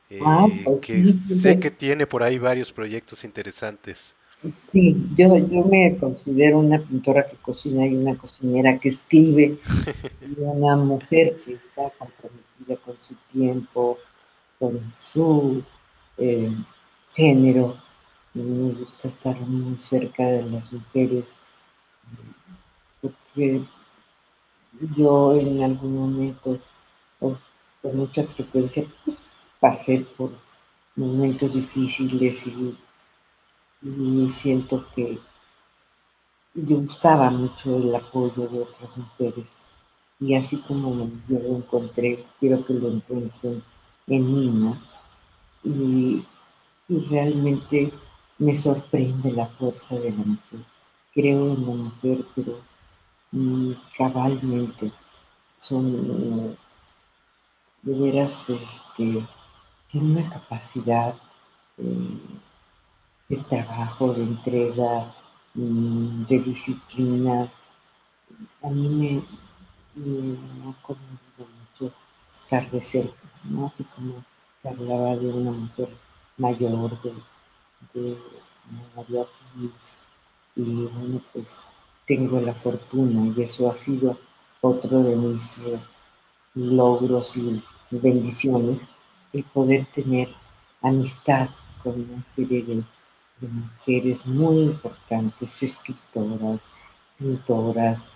Eh, ah, pues que sé que tiene por ahí varios proyectos interesantes. Sí, yo, yo me considero una pintora que cocina y una cocinera que escribe, y una mujer que está comprometida con su tiempo, con su eh, género. Me gusta estar muy cerca de las mujeres porque yo en algún momento, con mucha frecuencia, pues, pasé por momentos difíciles y, siento que yo buscaba mucho el apoyo de otras mujeres y así como yo lo encontré, quiero que lo encuentren en mí, ¿no? y, realmente me sorprende la fuerza de la mujer. Creo en la mujer, pero mm, cabalmente son de veras este, tiene una capacidad eh, de trabajo, de entrega, mm, de disciplina. A mí me, ha conmovido mucho estar de cerca, ¿no? Así como hablaba de una mujer mayor, de, de María y bueno, pues tengo la fortuna y eso ha sido otro de mis eh, logros y bendiciones, el poder tener amistad con una serie de, mujeres muy importantes, escritoras, pintoras,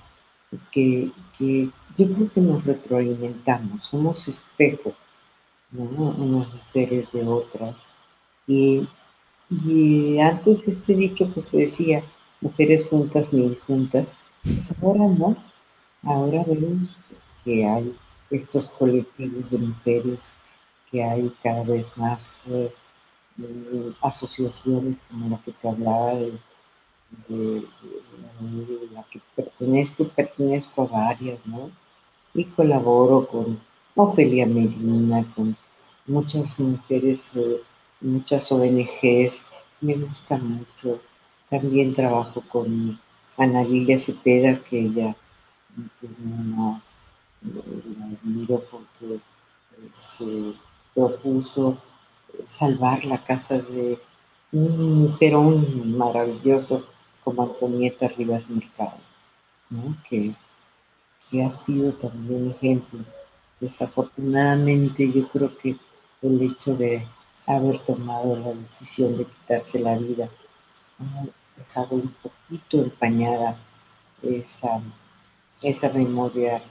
que, que yo creo que nos retroalimentamos, somos espejo unas mujeres de otras. Y, antes este dicho pues se decía, mujeres juntas ni juntas, pues ahora no, ahora vemos que hay estos colectivos de mujeres, que hay cada vez más eh, mm, asociaciones como la que te hablaba de, la que pertenezco, pertenezco a varias, ¿no? Y colaboro con Ofelia Medina, con muchas mujeres, eh, muchas ONGs, me gusta mucho. También trabajo con Ana Lilia Cepeda, que ella no, la admiro porque se propuso salvar la casa de un mujerón maravilloso como Antonieta Rivas Mercado, que, que ha sido también ejemplo. Desafortunadamente yo creo que el hecho de haber tomado la decisión de quitarse la vida. Dejado un poquito empañada esa, esa memoria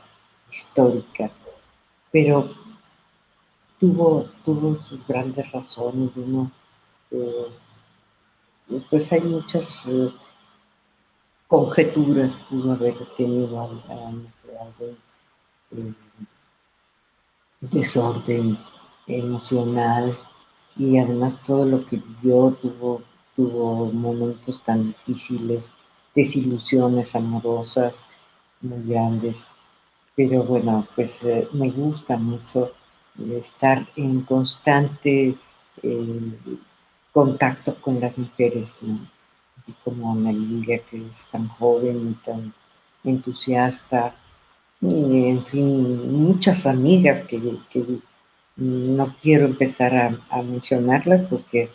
histórica, pero tuvo, tuvo sus grandes razones, uno, eh, pues hay muchas eh, conjeturas, pudo haber tenido algún eh, desorden emocional y además todo lo que vivió tuvo, tuvo momentos tan difíciles, desilusiones amorosas muy grandes. Pero bueno, pues eh, me gusta mucho estar en constante eh, contacto con las mujeres, así como Ana que es tan joven y tan entusiasta, en fin, muchas amigas que no quiero empezar a, mencionarlas porque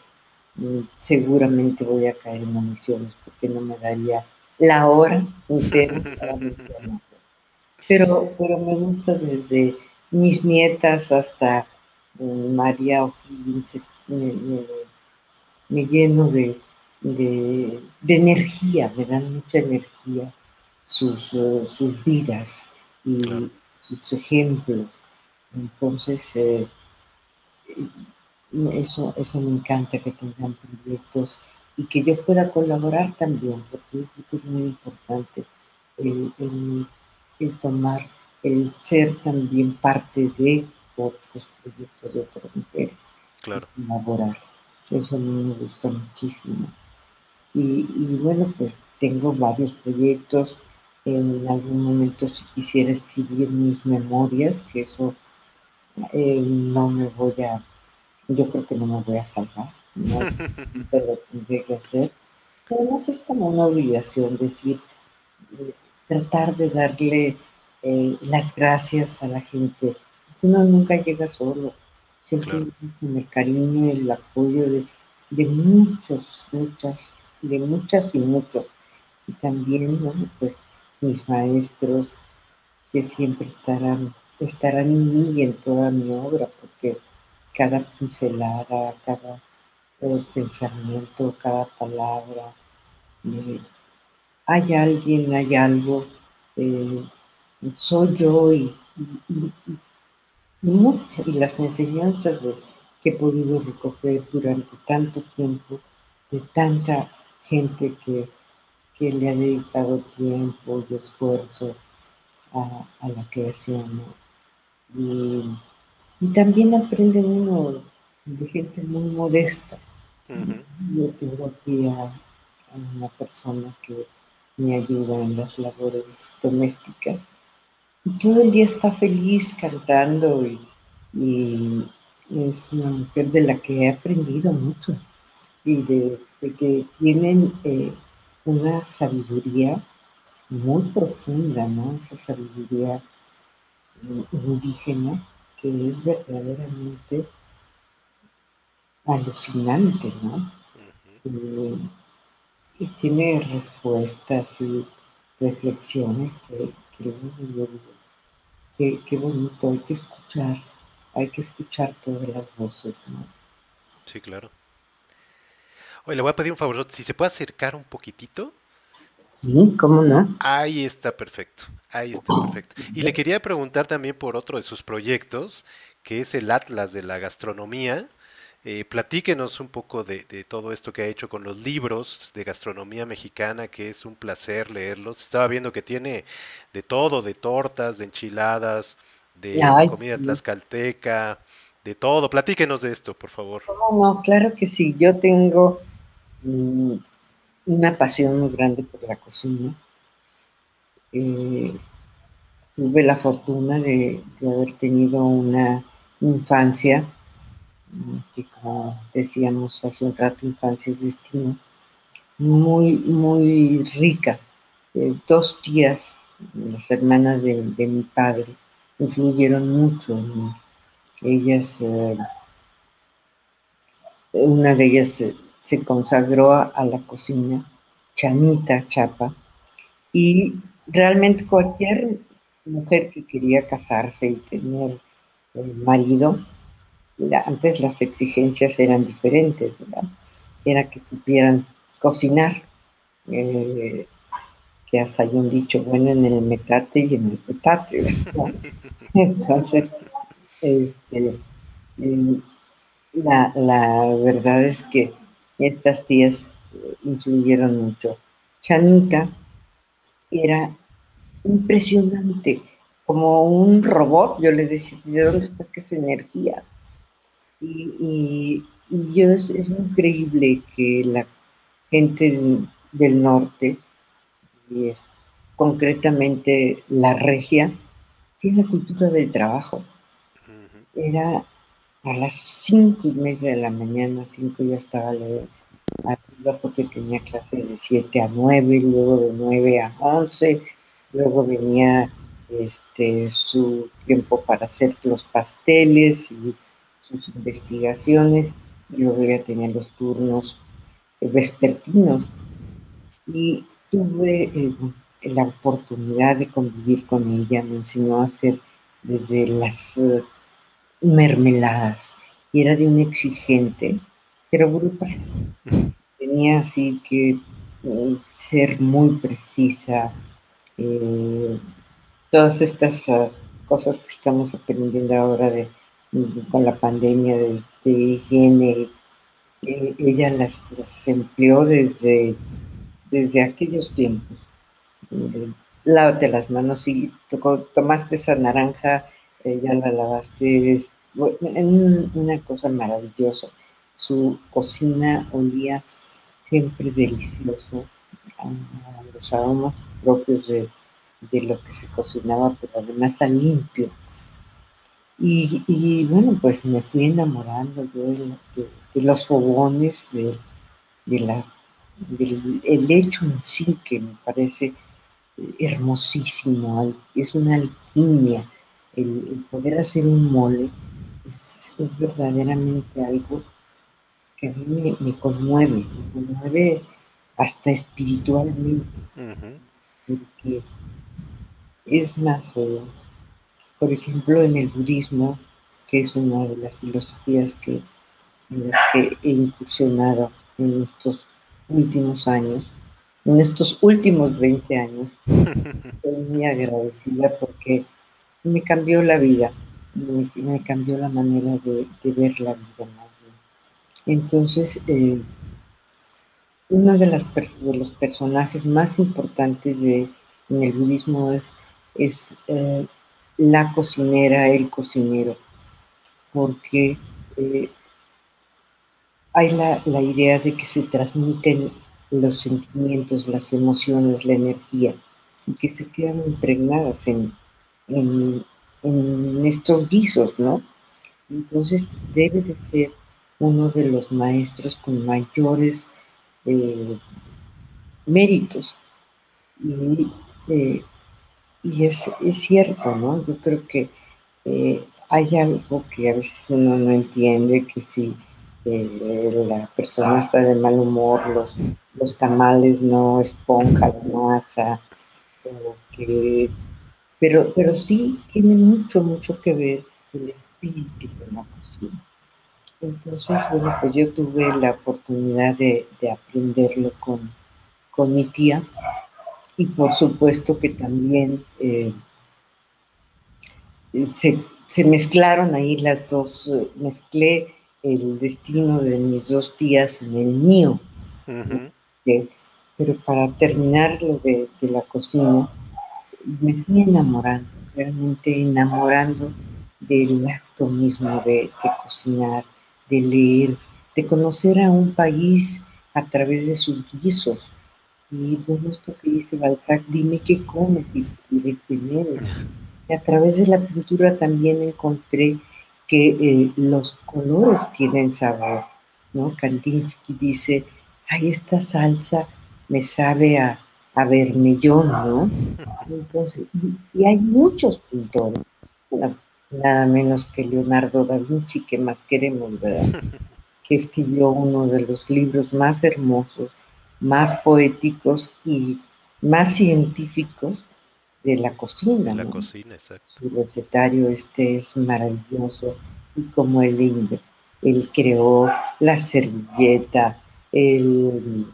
mm, seguramente voy a caer en omisiones porque no me daría la hora entera para *laughs* mencionarlas. Pero, pero me gusta desde mis nietas hasta mm, María O'Higgins, me, lleno de, energía, me dan mucha energía sus, sus vidas y sus ejemplos. Entonces, eh, eso, eso me encanta que tengan proyectos y que yo pueda colaborar también, porque es muy importante el, tomar, el ser también parte de otros proyectos de otras mujeres. Claro. Colaborar. Eso a mí me gusta muchísimo. Y, bueno, pues tengo varios proyectos. En algún momento si quisiera escribir mis memorias, que eso eh, no me voy a, yo creo que no me voy a salvar, no *laughs* lo tendré que hacer. Además es como una obligación decir, tratar de darle eh, las gracias a la gente. Uno nunca llega solo, siempre con el cariño, y el apoyo de, de muchos, muchas, de muchas y muchos. Y también, bueno, pues mis maestros que siempre estarán estarán en mí y en toda mi obra, porque cada pincelada, cada eh, pensamiento, cada palabra, eh, hay alguien, hay algo, eh, soy yo y, las enseñanzas que he podido recoger durante tanto tiempo de tanta gente que, que le ha dedicado tiempo y esfuerzo a, a la creación. Y, también aprende uno de gente muy modesta. Yo tengo aquí a, una persona que me ayuda en las labores domésticas. Y todo el día está feliz cantando y, es una mujer de la que he aprendido mucho y de, que tienen eh, una sabiduría muy profunda, ¿no? Esa sabiduría indígena que es verdaderamente alucinante, ¿no? y, tiene respuestas y reflexiones que, que, que, bonito, hay que escuchar, hay que escuchar todas las voces, ¿no? Sí, claro. Oye, le voy a pedir un favor, si se puede acercar un poquitito ¿cómo no? Ahí está perfecto, ahí está perfecto. Y le quería preguntar también por otro de sus proyectos, que es el Atlas de la Gastronomía. Eh, platíquenos un poco de, todo esto que ha hecho con los libros de gastronomía mexicana, que es un placer leerlos. Estaba viendo que tiene de todo, de tortas, de enchiladas, de comida tlaxcalteca, de todo. Platíquenos de esto, por favor. No, no, claro que sí. Yo tengo mm, una pasión muy grande por la cocina. Eh, tuve la fortuna de haber tenido una infancia que como decíamos hace un rato, infancia es destino, muy, muy rica. Eh, dos tías, las hermanas de, mi padre, influyeron mucho en Ellas, eh, una de ellas se, consagró a, la cocina, Chanita Chapa, y realmente cualquier mujer que quería casarse y tener eh, marido, antes las exigencias eran diferentes, ¿verdad? Era que supieran cocinar, eh, que hasta hay un dicho bueno en el metate y en el petate. *laughs* Entonces, este, eh, la, la, verdad es que estas tías influyeron mucho. Chanita era impresionante, como un robot, yo le decía, ¿de dónde está esa energía? Y, es, increíble que la gente del norte, y concretamente la regia, tiene la cultura del trabajo. Era a las cinco y media de la mañana, cinco ya estaba arriba porque tenía clase de 7 a 9, luego de 9 a 11, luego venía este, su tiempo para hacer los pasteles y sus investigaciones, y luego ya tenía los turnos vespertinos. Y tuve eh, la oportunidad de convivir con ella, me enseñó a hacer desde las eh, mermeladas, y era de un exigente, pero brutal. Tenía así que eh, ser muy precisa, todas estas ah, cosas que estamos aprendiendo ahora de con la pandemia de, higiene, eh, ella las, empleó desde, desde aquellos tiempos. Eh, lávate las manos, y tomaste esa naranja, eh, ya la lavaste, es una cosa maravillosa. Su cocina olía siempre delicioso, los aromas propios de, de lo que se cocinaba, pero además a limpio y, bueno, pues me fui enamorando de, los fogones, de, la, del el hecho en sí que me parece hermosísimo, es una alquimia. El, poder hacer un mole es, verdaderamente algo que a mí me, conmueve, me conmueve hasta espiritualmente. Porque es más, eh, por ejemplo, en el budismo, que es una de las filosofías que, en las que he incursionado en estos últimos años, en estos últimos 20 años, *laughs* estoy muy agradecida porque me cambió la vida, me, cambió la manera de, ver la vida. Entonces, eh, uno de, los personajes más importantes de, en el budismo es, es eh, la cocinera, el cocinero, porque eh, hay la, idea de que se transmiten los sentimientos, las emociones, la energía, y que se quedan impregnadas en, en, estos guisos, ¿no? Entonces debe de ser uno de los maestros con mayores eh, méritos. Y eh, y es, cierto, ¿no? Yo creo que eh, hay algo que a veces uno no entiende, que si la persona está de mal humor, los, los tamales no esponjan la masa, pero, pero sí tiene mucho, mucho que ver el espíritu de la cocina. Entonces, bueno, pues yo tuve la oportunidad de, aprenderlo con, con mi tía, y por supuesto que también eh, se, mezclaron ahí las dos, eh, mezclé el destino de mis dos tías en el mío. Pero para terminar lo de, la cocina, me fui enamorando, realmente enamorando del acto mismo de, cocinar, de leer, de conocer a un país a través de sus guisos. Y bueno, esto que dice Balzac, dime qué comes y, de qué Y a través de la pintura también encontré que eh, los colores tienen sabor, ¿no? Kandinsky dice, ay, esta salsa me sabe a, a vermellón, ¿no? *laughs* Entonces, y, hay muchos pintores, nada menos que Leonardo da Vinci, que más queremos, ¿verdad? Que escribió uno de los libros más hermosos, más poéticos y más científicos de la cocina. la cocina, exacto. Su recetario este es maravilloso y como él, él creó la servilleta, el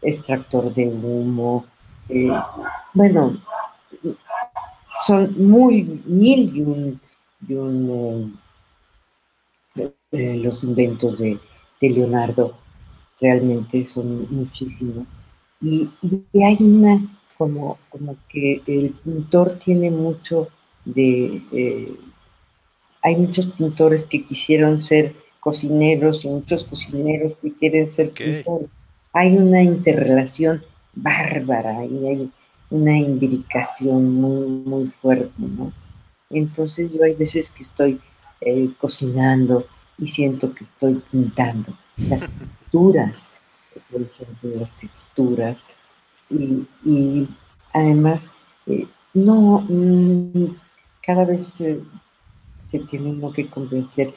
extractor de humo, eh, bueno, son muy mil y un, eh, eh, los inventos de, Leonardo, realmente son muchísimos. Y, y hay una como, como que el pintor tiene mucho de... Eh, hay muchos pintores que quisieron ser cocineros y muchos cocineros que quieren ser pintores. Hay una interrelación bárbara y hay una imbricación muy, muy fuerte, ¿no? Entonces yo hay veces que estoy eh, cocinando y siento que estoy pintando las *laughs* texturas, por ejemplo, las texturas, y, además, eh, no, mm, cada vez se, tiene uno que convencer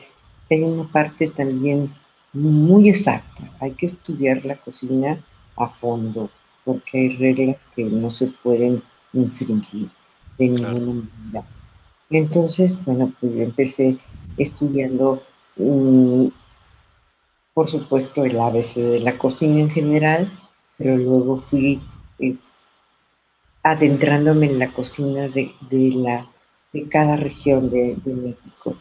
hay una parte también muy exacta. Hay que estudiar la cocina a fondo, porque hay reglas que no se pueden infringir de ninguna manera. Entonces, bueno, pues yo empecé estudiando, mm, por supuesto, el ABC de la cocina en general, pero luego fui eh, adentrándome en la cocina de, la, de cada región de, México.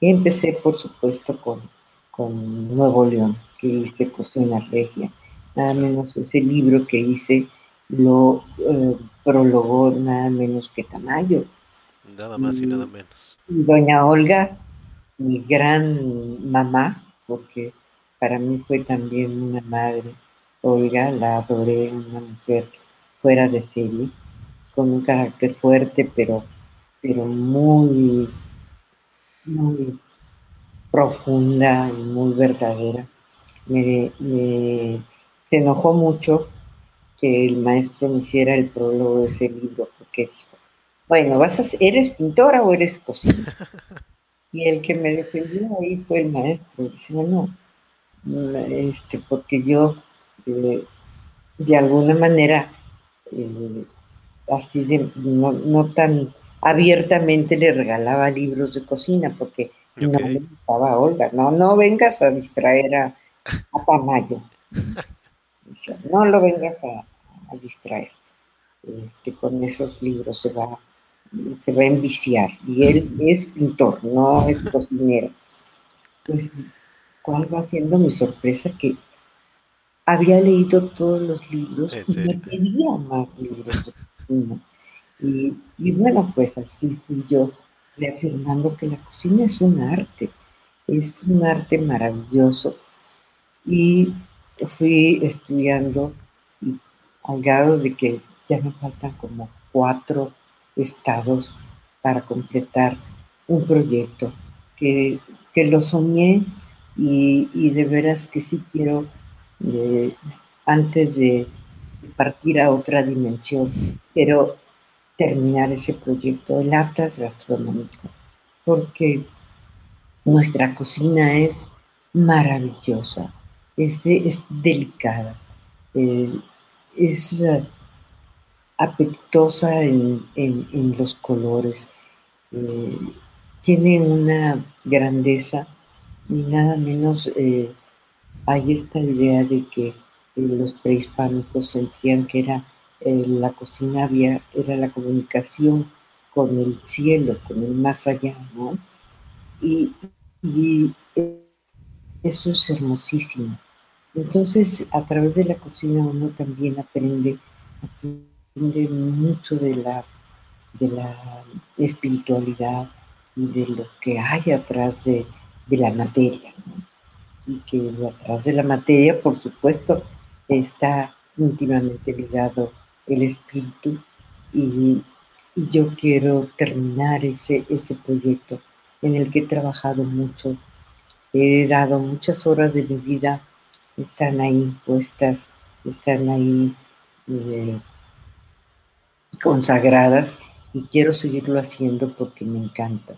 Y empecé, por supuesto, con, con Nuevo León, que hice Cocina Regia. Nada menos ese libro que hice lo eh, prologó nada menos que Tamayo. Nada más y, nada menos. doña Olga, mi gran mamá, porque para mí fue también una madre Olga, la adoré, una mujer fuera de serie, con un carácter fuerte, pero, pero muy, muy profunda y muy verdadera. Me, se enojó mucho que el maestro me hiciera el prólogo de ese libro, porque dijo, bueno, vas a, ¿eres pintora o eres cocina? *laughs* Y el que me defendió ahí fue el maestro. Dice, bueno, este, porque yo de alguna manera, eh, así de, no, tan abiertamente le regalaba libros de cocina, porque no me gustaba Olga, no, no vengas a distraer a, a Tamayo. *laughs* no lo vengas a, distraer. Este, con esos libros se va, se va a enviciar. Y él es pintor, no es cocinero. Pues, ¿cuál va siendo mi sorpresa? Que había leído todos los libros y me pedía más libros. y, y, bueno, pues así fui yo reafirmando que la cocina es un arte, es un arte maravilloso. Y fui estudiando al grado de que ya me faltan como cuatro estados para completar un proyecto que, que lo soñé y, de veras que sí quiero antes de partir a otra dimensión, pero terminar ese proyecto, el Atlas Gastronómico, porque nuestra cocina es maravillosa, es, es delicada, eh, es apetitosa en, los colores, eh, tiene una grandeza y nada menos eh, hay esta idea de que eh, los prehispánicos sentían que era la cocina había, era la comunicación con el cielo, con el más allá, ¿no? Y, eso es hermosísimo. Entonces, a través de la cocina uno también aprende, aprende mucho de la, de la espiritualidad y de lo que hay atrás de, la materia. Y que atrás de la materia, por supuesto, está íntimamente ligado el espíritu y, yo quiero terminar ese, ese proyecto en el que he trabajado mucho. He dado muchas horas de mi vida, están ahí puestas, están ahí eh, consagradas y quiero seguirlo haciendo porque me encanta.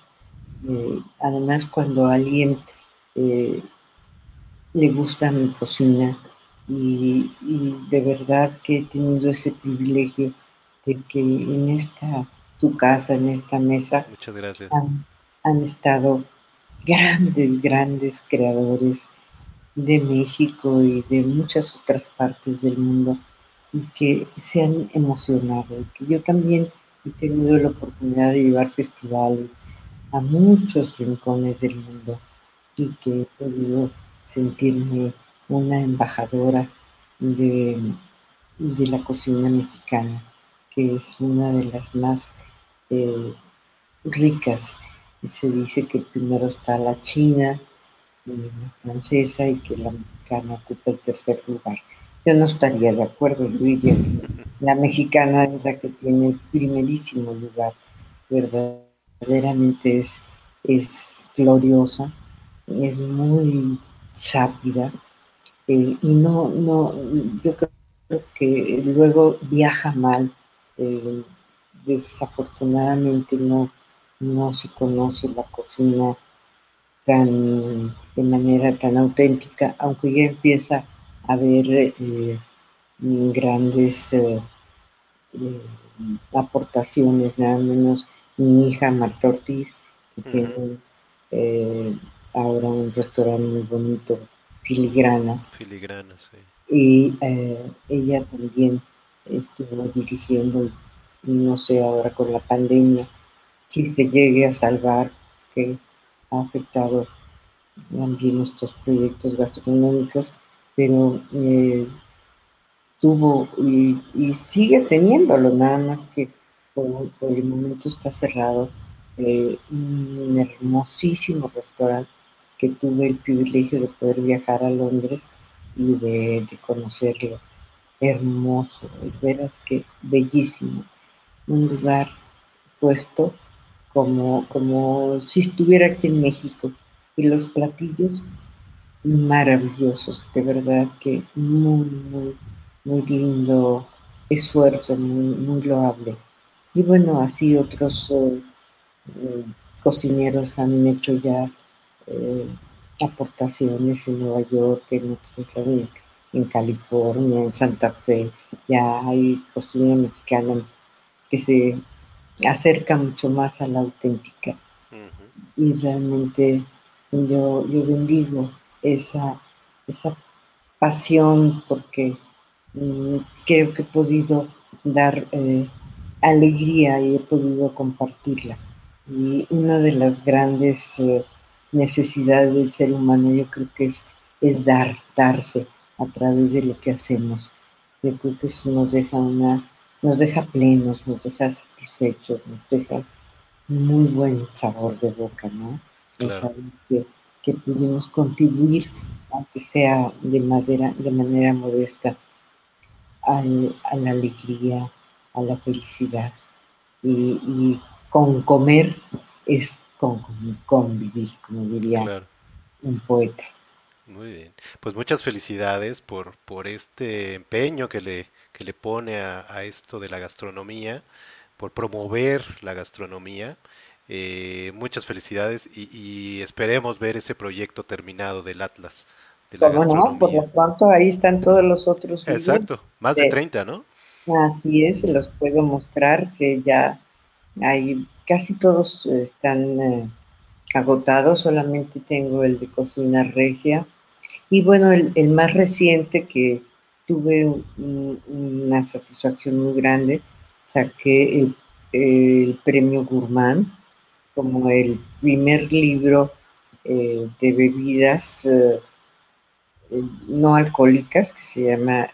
Eh, además, cuando a alguien eh, le gusta mi cocina y, de verdad que he tenido ese privilegio de que en esta tu casa, en esta mesa, Muchas gracias. Han, estado grandes, grandes creadores de México y de muchas otras partes del mundo y que se han emocionado. que yo también he tenido la oportunidad de llevar festivales a muchos rincones del mundo y que he podido sentirme una embajadora de, de la cocina mexicana, que es una de las más eh, ricas. Se dice que primero está la china, y la francesa y que la mexicana ocupa el tercer lugar. Yo no estaría de acuerdo, Luis, la mexicana es la que tiene el primerísimo lugar, verdaderamente es, es gloriosa, es muy sápida, eh, y no, no, yo creo que luego viaja mal, eh, desafortunadamente no, no se conoce la cocina tan de manera tan auténtica, aunque ya empieza haber eh, grandes aportaciones, nada menos mi hija Marta Ortiz, que tiene ahora un restaurante muy bonito filigrana. Filigrana, sí. Y eh, ella también estuvo dirigiendo, no sé ahora con la pandemia, si se llegue a salvar, que ha afectado también estos proyectos gastronómicos, pero eh, tuvo y, sigue teniéndolo, nada más que por, el momento está cerrado, eh, un hermosísimo restaurante que tuve el privilegio de poder viajar a Londres y de, conocerlo. Hermoso, verás que bellísimo. Un lugar puesto como, como si estuviera aquí en México. Y los platillos maravillosos, de verdad que muy, muy, muy lindo esfuerzo, muy, loable. Y bueno, así otros eh, eh, cocineros han hecho ya eh, aportaciones en Nueva York, en, en, California, en Santa Fe. Ya hay cocina mexicana que se acerca mucho más a la auténtica. Y realmente yo, yo bendigo esa, esa pasión porque mm, creo que he podido dar eh, alegría y he podido compartirla. Y una de las grandes eh, necesidades del ser humano yo creo que es, es dar, darse a través de lo que hacemos. Yo creo que eso nos deja una, nos deja plenos, nos deja satisfechos, nos deja muy buen sabor de boca, ¿no? Que pudimos contribuir, aunque sea de, madera, de manera modesta, a la alegría, a la felicidad. Y, con comer es con convivir, como diría un poeta. Muy bien. Pues muchas felicidades por, por este empeño que le, que le pone a, esto de la gastronomía, por promover la gastronomía. Eh, muchas felicidades y, esperemos ver ese proyecto terminado del Atlas. De la no? Por lo pronto ahí están todos los otros. Exacto, más de, 30, ¿no? Así es, los puedo mostrar que ya hay, casi todos están eh, agotados, solamente tengo el de cocina regia. Y bueno, el, más reciente que tuve una satisfacción muy grande, saqué el, premio Gourmand como el primer libro eh, de bebidas eh, no alcohólicas, que se llama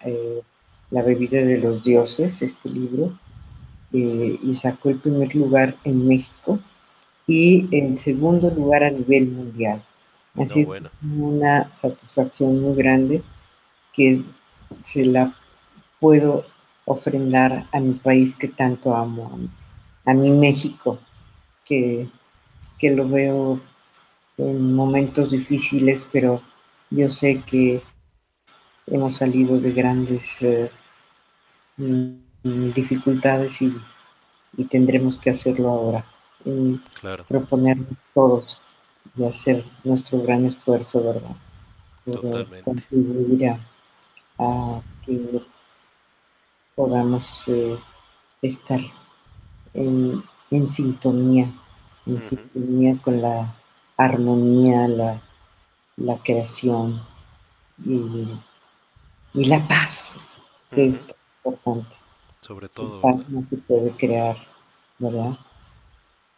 La bebida de los dioses, este libro, y sacó el primer lugar en México y el segundo lugar a nivel mundial. Así es una satisfacción muy grande que se la puedo ofrendar a mi país que tanto amo, a mi México, que, lo veo en momentos difíciles, pero yo sé que hemos salido de grandes eh, mm, dificultades y, tendremos que hacerlo ahora. Proponernos todos y hacer nuestro gran esfuerzo, ¿verdad? contribuir a, que podamos eh, estar en, sintonía, en sintonía con la armonía, la, la creación y, la paz, que es importante. Sobre todo. paz no se puede crear, ¿verdad?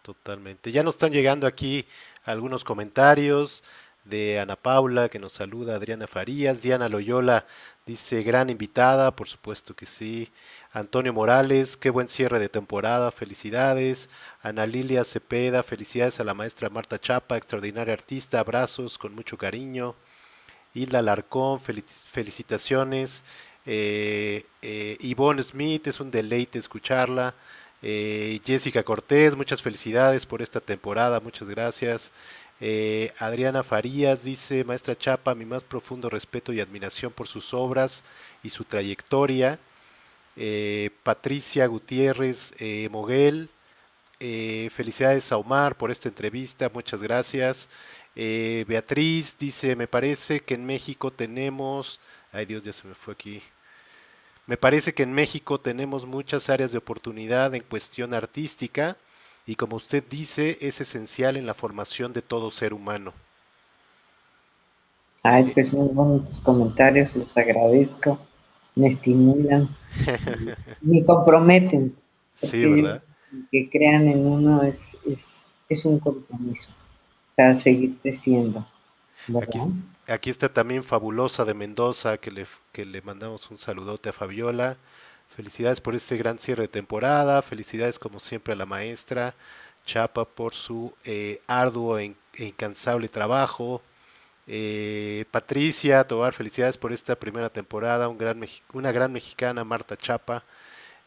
Totalmente. Ya nos están llegando aquí algunos comentarios de Ana Paula que nos saluda, Adriana Farías, Diana Loyola dice gran invitada, por supuesto que sí. Antonio Morales, qué buen cierre de temporada, felicidades. Ana Lilia Cepeda, felicidades a la maestra Marta Chapa, extraordinaria artista, abrazos con mucho cariño. Hilda Larcón, felicitaciones. Eh, eh, Yvonne Smith, es un deleite escucharla. Eh, Jessica Cortés, muchas felicidades por esta temporada, muchas gracias. Eh, Adriana Farías dice, maestra Chapa, mi más profundo respeto y admiración por sus obras y su trayectoria. Eh, Patricia Gutiérrez Moguel, felicidades a Omar por esta entrevista, muchas gracias. Beatriz dice, me parece que en México tenemos, ay Dios, ya se me fue aquí, me parece que en México tenemos muchas áreas de oportunidad en cuestión artística y como usted dice, es esencial en la formación de todo ser humano. Ay, pues muy bonitos comentarios, los agradezco, me estimulan, *laughs* me comprometen. Sí, ¿verdad? Que crean en uno es, es, un compromiso para seguir creciendo. Aquí, Aquí está también Fabulosa de Mendoza, que le, que le mandamos un saludote a Fabiola. Felicidades por este gran cierre de temporada. Felicidades como siempre a la maestra Chapa por su eh, arduo e, incansable trabajo. Eh, Patricia Tobar, felicidades por esta primera temporada. Una gran mexicana, Marta Chapa.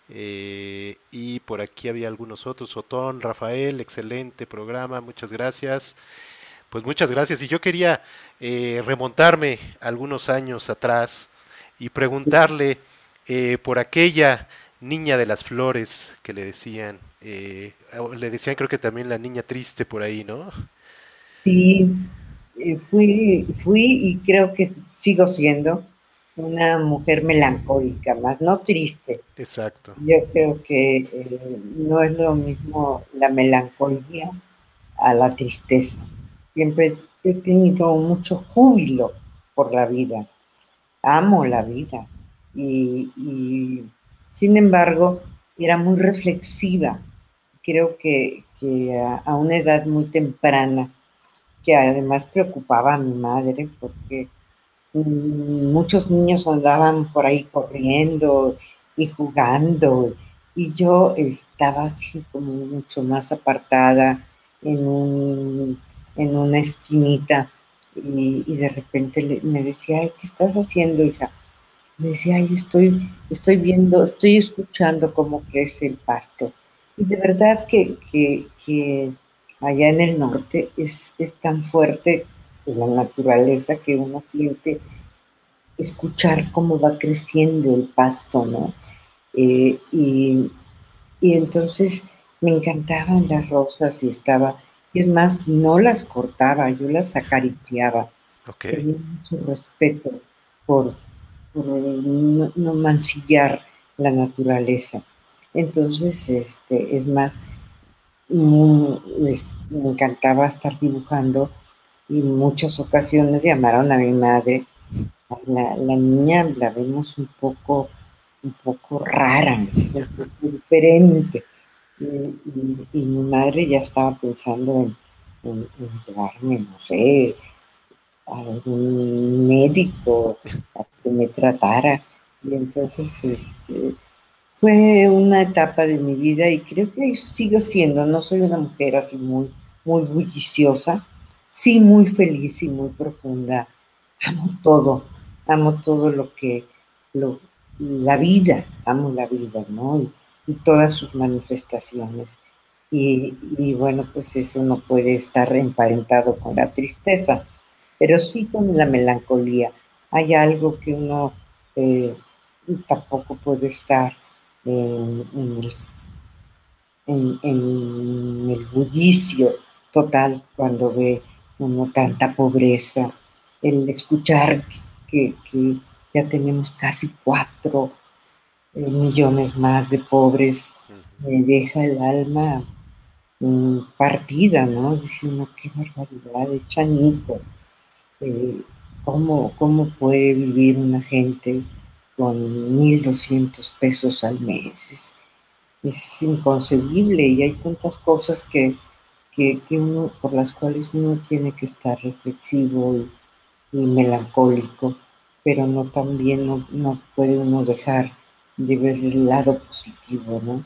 Eh, y por aquí había algunos otros. Otón, Rafael, excelente programa, muchas gracias. Pues muchas gracias. Y yo quería remontarme algunos años atrás y preguntarle eh, por aquella niña de las flores que le decían, eh, le decían creo que también la niña triste por ahí, ¿no? Sí, fui, fui y creo que sigo siendo una mujer melancólica, más no triste. Exacto. Yo creo que no es lo mismo la melancolía a la tristeza siempre he tenido mucho júbilo por la vida. Amo la vida. Y, sin embargo, era muy reflexiva. Creo que, a, una edad muy temprana, que además preocupaba a mi madre porque mm, muchos niños andaban por ahí corriendo y jugando y yo estaba así como mucho más apartada en un en una esquinita y, de repente me decía, ay, ¿qué estás haciendo, hija? Me decía, ay, estoy, estoy viendo, estoy escuchando cómo crece el pasto. Y de verdad que, allá en el norte es, tan fuerte pues, la naturaleza que uno siente escuchar cómo va creciendo el pasto, ¿no? Eh, y, y entonces me encantaban las rosas y estaba es más, no las cortaba, yo las acariciaba. Tenía mucho respeto por, no, mancillar la naturaleza. Entonces, este, es más, me encantaba estar dibujando y en muchas ocasiones llamaron a mi madre. La, niña la vemos un poco, un poco rara, diferente. Y, mi madre ya estaba pensando en, llevarme, no sé, algún médico que me tratara. Y entonces este, fue una etapa de mi vida y creo que sigo siendo, no soy una mujer así muy, muy bulliciosa, sí muy feliz y muy profunda. Amo todo, amo todo lo que, lo, la vida, amo la vida, ¿no? Y, todas sus manifestaciones. Y, y, bueno, pues eso no puede estar emparentado con la tristeza, pero sí con la melancolía. Hay algo que uno eh, tampoco puede estar en, el, en, el bullicio total cuando ve uno tanta pobreza, el escuchar que, ya tenemos casi cuatro eh, millones más de pobres, me deja el alma mm, partida, ¿no? Dice uno, qué barbaridad, de. Eh, ¿cómo, ¿Cómo puede vivir una gente con 1.200 pesos al mes? Es, inconcebible y hay tantas cosas que, uno, por las cuales uno tiene que estar reflexivo y, melancólico, pero no también no, puede uno dejar de ver el lado positivo, ¿no?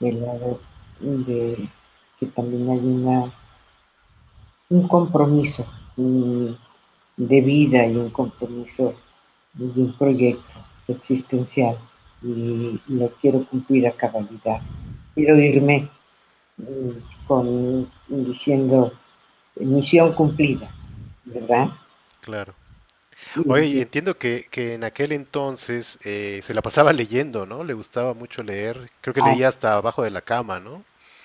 El lado de que también hay una, un compromiso de vida y un compromiso de un proyecto existencial y lo quiero cumplir a cabalidad. Quiero irme mm, con diciendo misión cumplida, ¿verdad? Claro. Oye, entiendo que, en aquel entonces eh, se la pasaba leyendo, ¿no? Le gustaba mucho leer. Creo que leía hasta abajo de la cama, ¿no?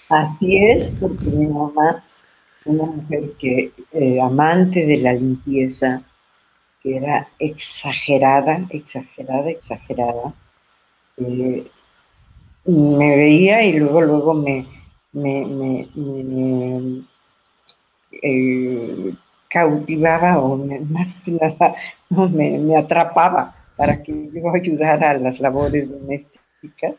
Así es, porque mi mamá, una mujer que eh, amante de la limpieza, que era exagerada, exagerada, exagerada, eh, me veía y luego, luego me, me, eh, cautivaba o más que nada *laughs* me, atrapaba para que yo ayudara a las labores domésticas.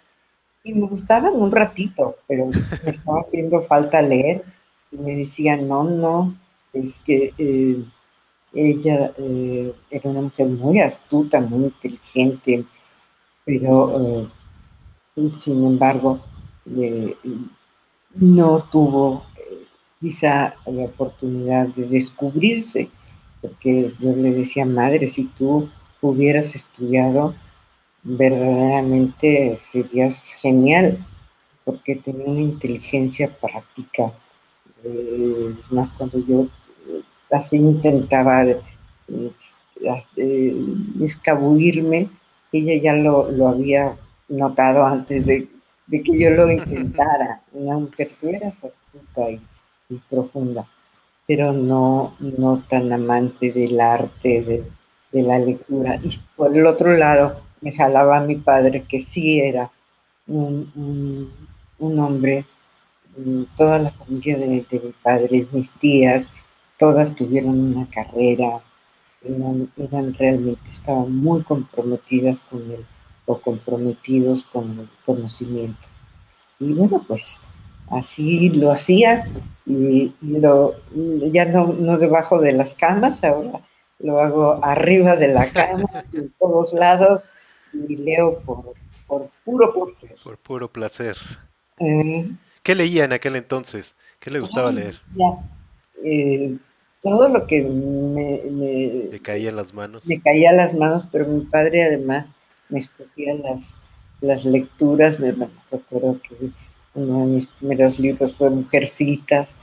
Y me gustaban un ratito, pero me estaba haciendo falta leer. Y me decía, no, no, es que eh, ella era una mujer muy astuta, muy inteligente, pero eh, sin embargo eh, no tuvo eh, quizá la oportunidad de descubrirse, porque yo le decía, madre, si tú hubieras estudiado, verdaderamente serías genial, porque tenía una inteligencia práctica. Es más, cuando yo así intentaba escabullirme, ella ya lo, había notado antes de, que yo lo *laughs* intentara. Una mujer que era astuta y, profunda, pero no, no tan amante del arte, de, la lectura. Y por el otro lado, me jalaba a mi padre, que sí era un, hombre, mm, toda la familia de, de mi padre, mis tías, todas tuvieron una carrera, eran, realmente, estaban muy comprometidas con él o comprometidos con el conocimiento. Y bueno, pues así lo hacía y, lo, ya no, no debajo de las camas, ahora lo hago arriba de la cama, *laughs* en todos lados, y leo por, por puro placer. Por puro placer. Eh, ¿Qué leía en aquel entonces? ¿Qué le gustaba leer? Eh, todo lo que me, me, caía en las manos. Me caía en las manos, pero mi padre además me escogía las, las lecturas. Me, recuerdo que uno de mis primeros libros fue Mujercitas,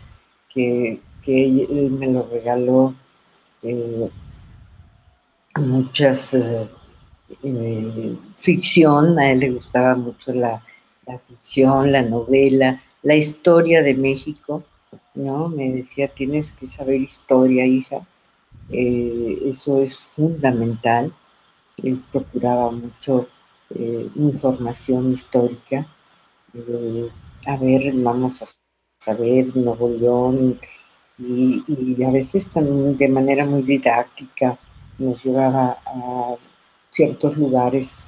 que, que él, me lo regaló. Eh, muchas eh, eh, ficción, a él le gustaba mucho la, la ficción, la novela, la historia de México ¿no? Me decía, tienes que saber historia, hija, eh, eso es fundamental. Él procuraba mucho eh, información histórica. Eh, a ver, vamos a saber Nuevo León y, y, a veces también de manera muy didáctica nos llevaba a ciertos lugares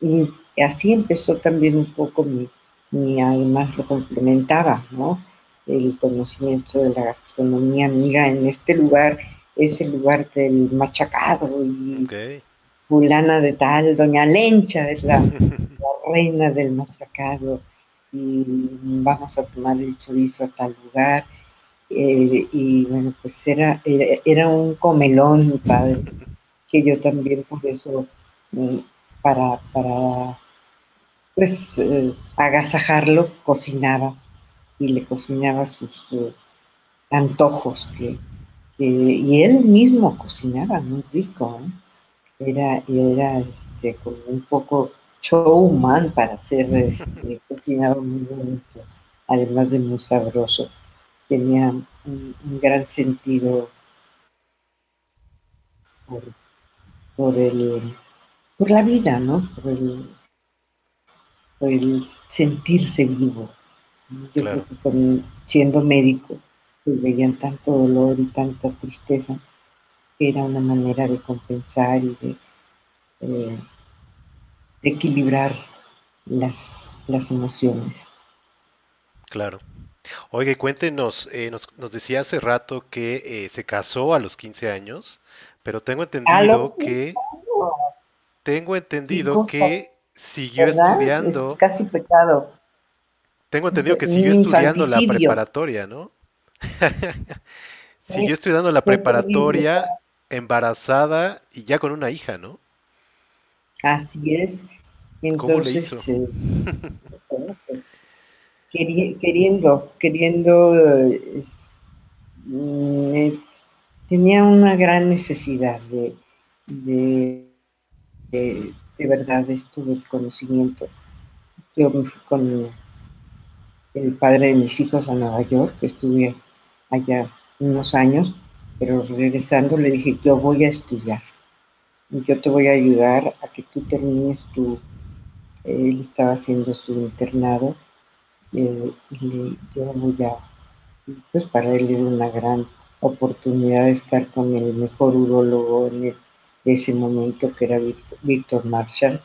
y así empezó también un poco mi, mi además lo complementaba, ¿no? el conocimiento de la gastronomía. Mira, en este lugar es el lugar del machacado y fulana de tal, doña Lencha es *laughs* la, reina del machacado y vamos a tomar el chorizo a tal lugar. Eh, y bueno, pues era, era, un comelón mi padre, que yo también por eso, mm, para, para pues eh, agasajarlo, cocinaba y le cocinaba sus eh, antojos que, y él mismo cocinaba muy rico, era, era este, como un poco showman para hacer este, *laughs* cocinaba muy bonito, además de muy sabroso, tenía un, gran sentido por, por, el, por la vida, ¿no? Por el, el sentirse vivo. Yo creo que siendo médico, pues veían tanto dolor y tanta tristeza, que era una manera de compensar y de, eh, equilibrar las, las emociones. Claro. Oye, cuéntenos, eh, nos, nos, decía hace rato que eh, se casó a los 15 años, pero tengo entendido que... Tengo entendido que siguió estudiando. casi pecado. Tengo entendido que siguió estudiando la preparatoria, ¿no? *laughs* siguió estudiando la preparatoria, embarazada y ya con una hija, ¿no? Así es. Entonces, eh, *laughs* pues, queriendo, queriendo, mm, tenía una gran necesidad de, de, de, de verdad esto del conocimiento. Yo me fui con el padre de mis hijos a Nueva York, estuve allá unos años, pero regresando le dije, yo voy a estudiar, yo te voy a ayudar a que tú termines tu, él estaba haciendo su internado, eh, y yo voy a, pues para él era una gran oportunidad de estar con el mejor urólogo en ese momento, que era Víctor Marshall,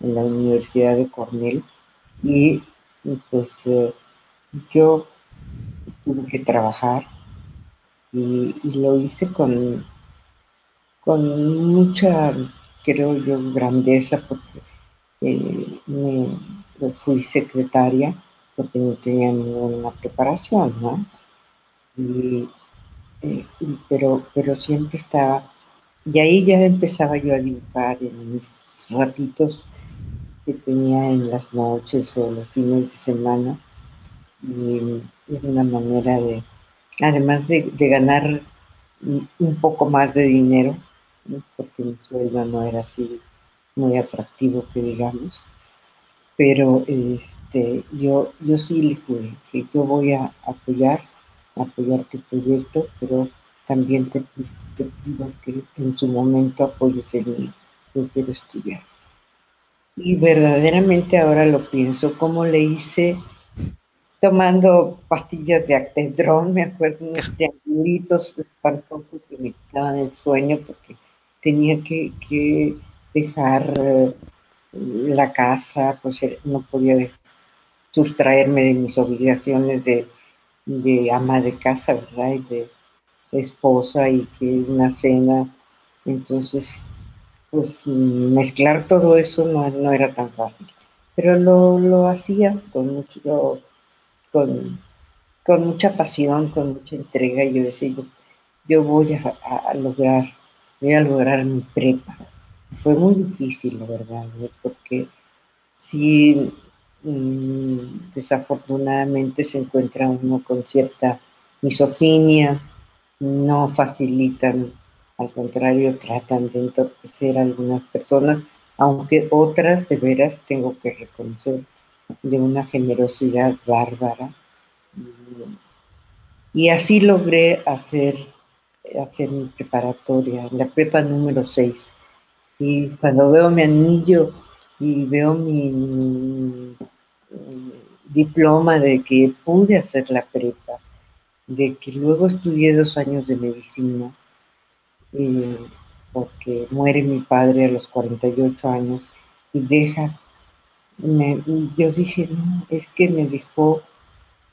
en la Universidad de Cornell, y pues eh, yo tuve que trabajar y, lo hice con, con mucha, creo yo, grandeza porque eh, me, fui secretaria porque no tenía ninguna preparación, ¿no? Y, eh, pero, pero siempre estaba, y ahí ya empezaba yo a dibujar en mis ratitos que tenía en las noches o los fines de semana, y es una manera de, además de, ganar un poco más de dinero, porque mi sueldo no era así muy atractivo que digamos, pero este, yo, yo sí le jugué, sí, yo voy a apoyar, apoyar tu proyecto, pero también te, pido que en su momento apoyes el mío, yo quiero estudiar. Y verdaderamente ahora lo pienso, como le hice tomando pastillas de actedrón, me acuerdo unos *laughs* triangulitos espantosos que me quitaban el sueño porque tenía que, dejar eh, la casa, pues eh, no podía sustraerme de mis obligaciones de, ama de casa, ¿verdad? Y de esposa y que una cena. Entonces, pues mezclar todo eso no, era tan fácil. Pero lo, lo hacía con mucho con, mucha pasión, con mucha entrega. Y yo decía, yo, voy a, lograr, voy a lograr mi prepa. Fue muy difícil, la verdad, porque si mm, desafortunadamente se encuentra uno con cierta misoginia, no facilitan, al contrario, tratan de entorpecer a algunas personas, aunque otras de veras tengo que reconocer de una generosidad bárbara. Y así logré hacer, hacer mi preparatoria, la prepa número 6. Y cuando veo mi anillo y veo mi, diploma de que pude hacer la prepa, de que luego estudié dos años de medicina, eh, porque muere mi padre a los 48 años y deja yo dije, no, es que me dejó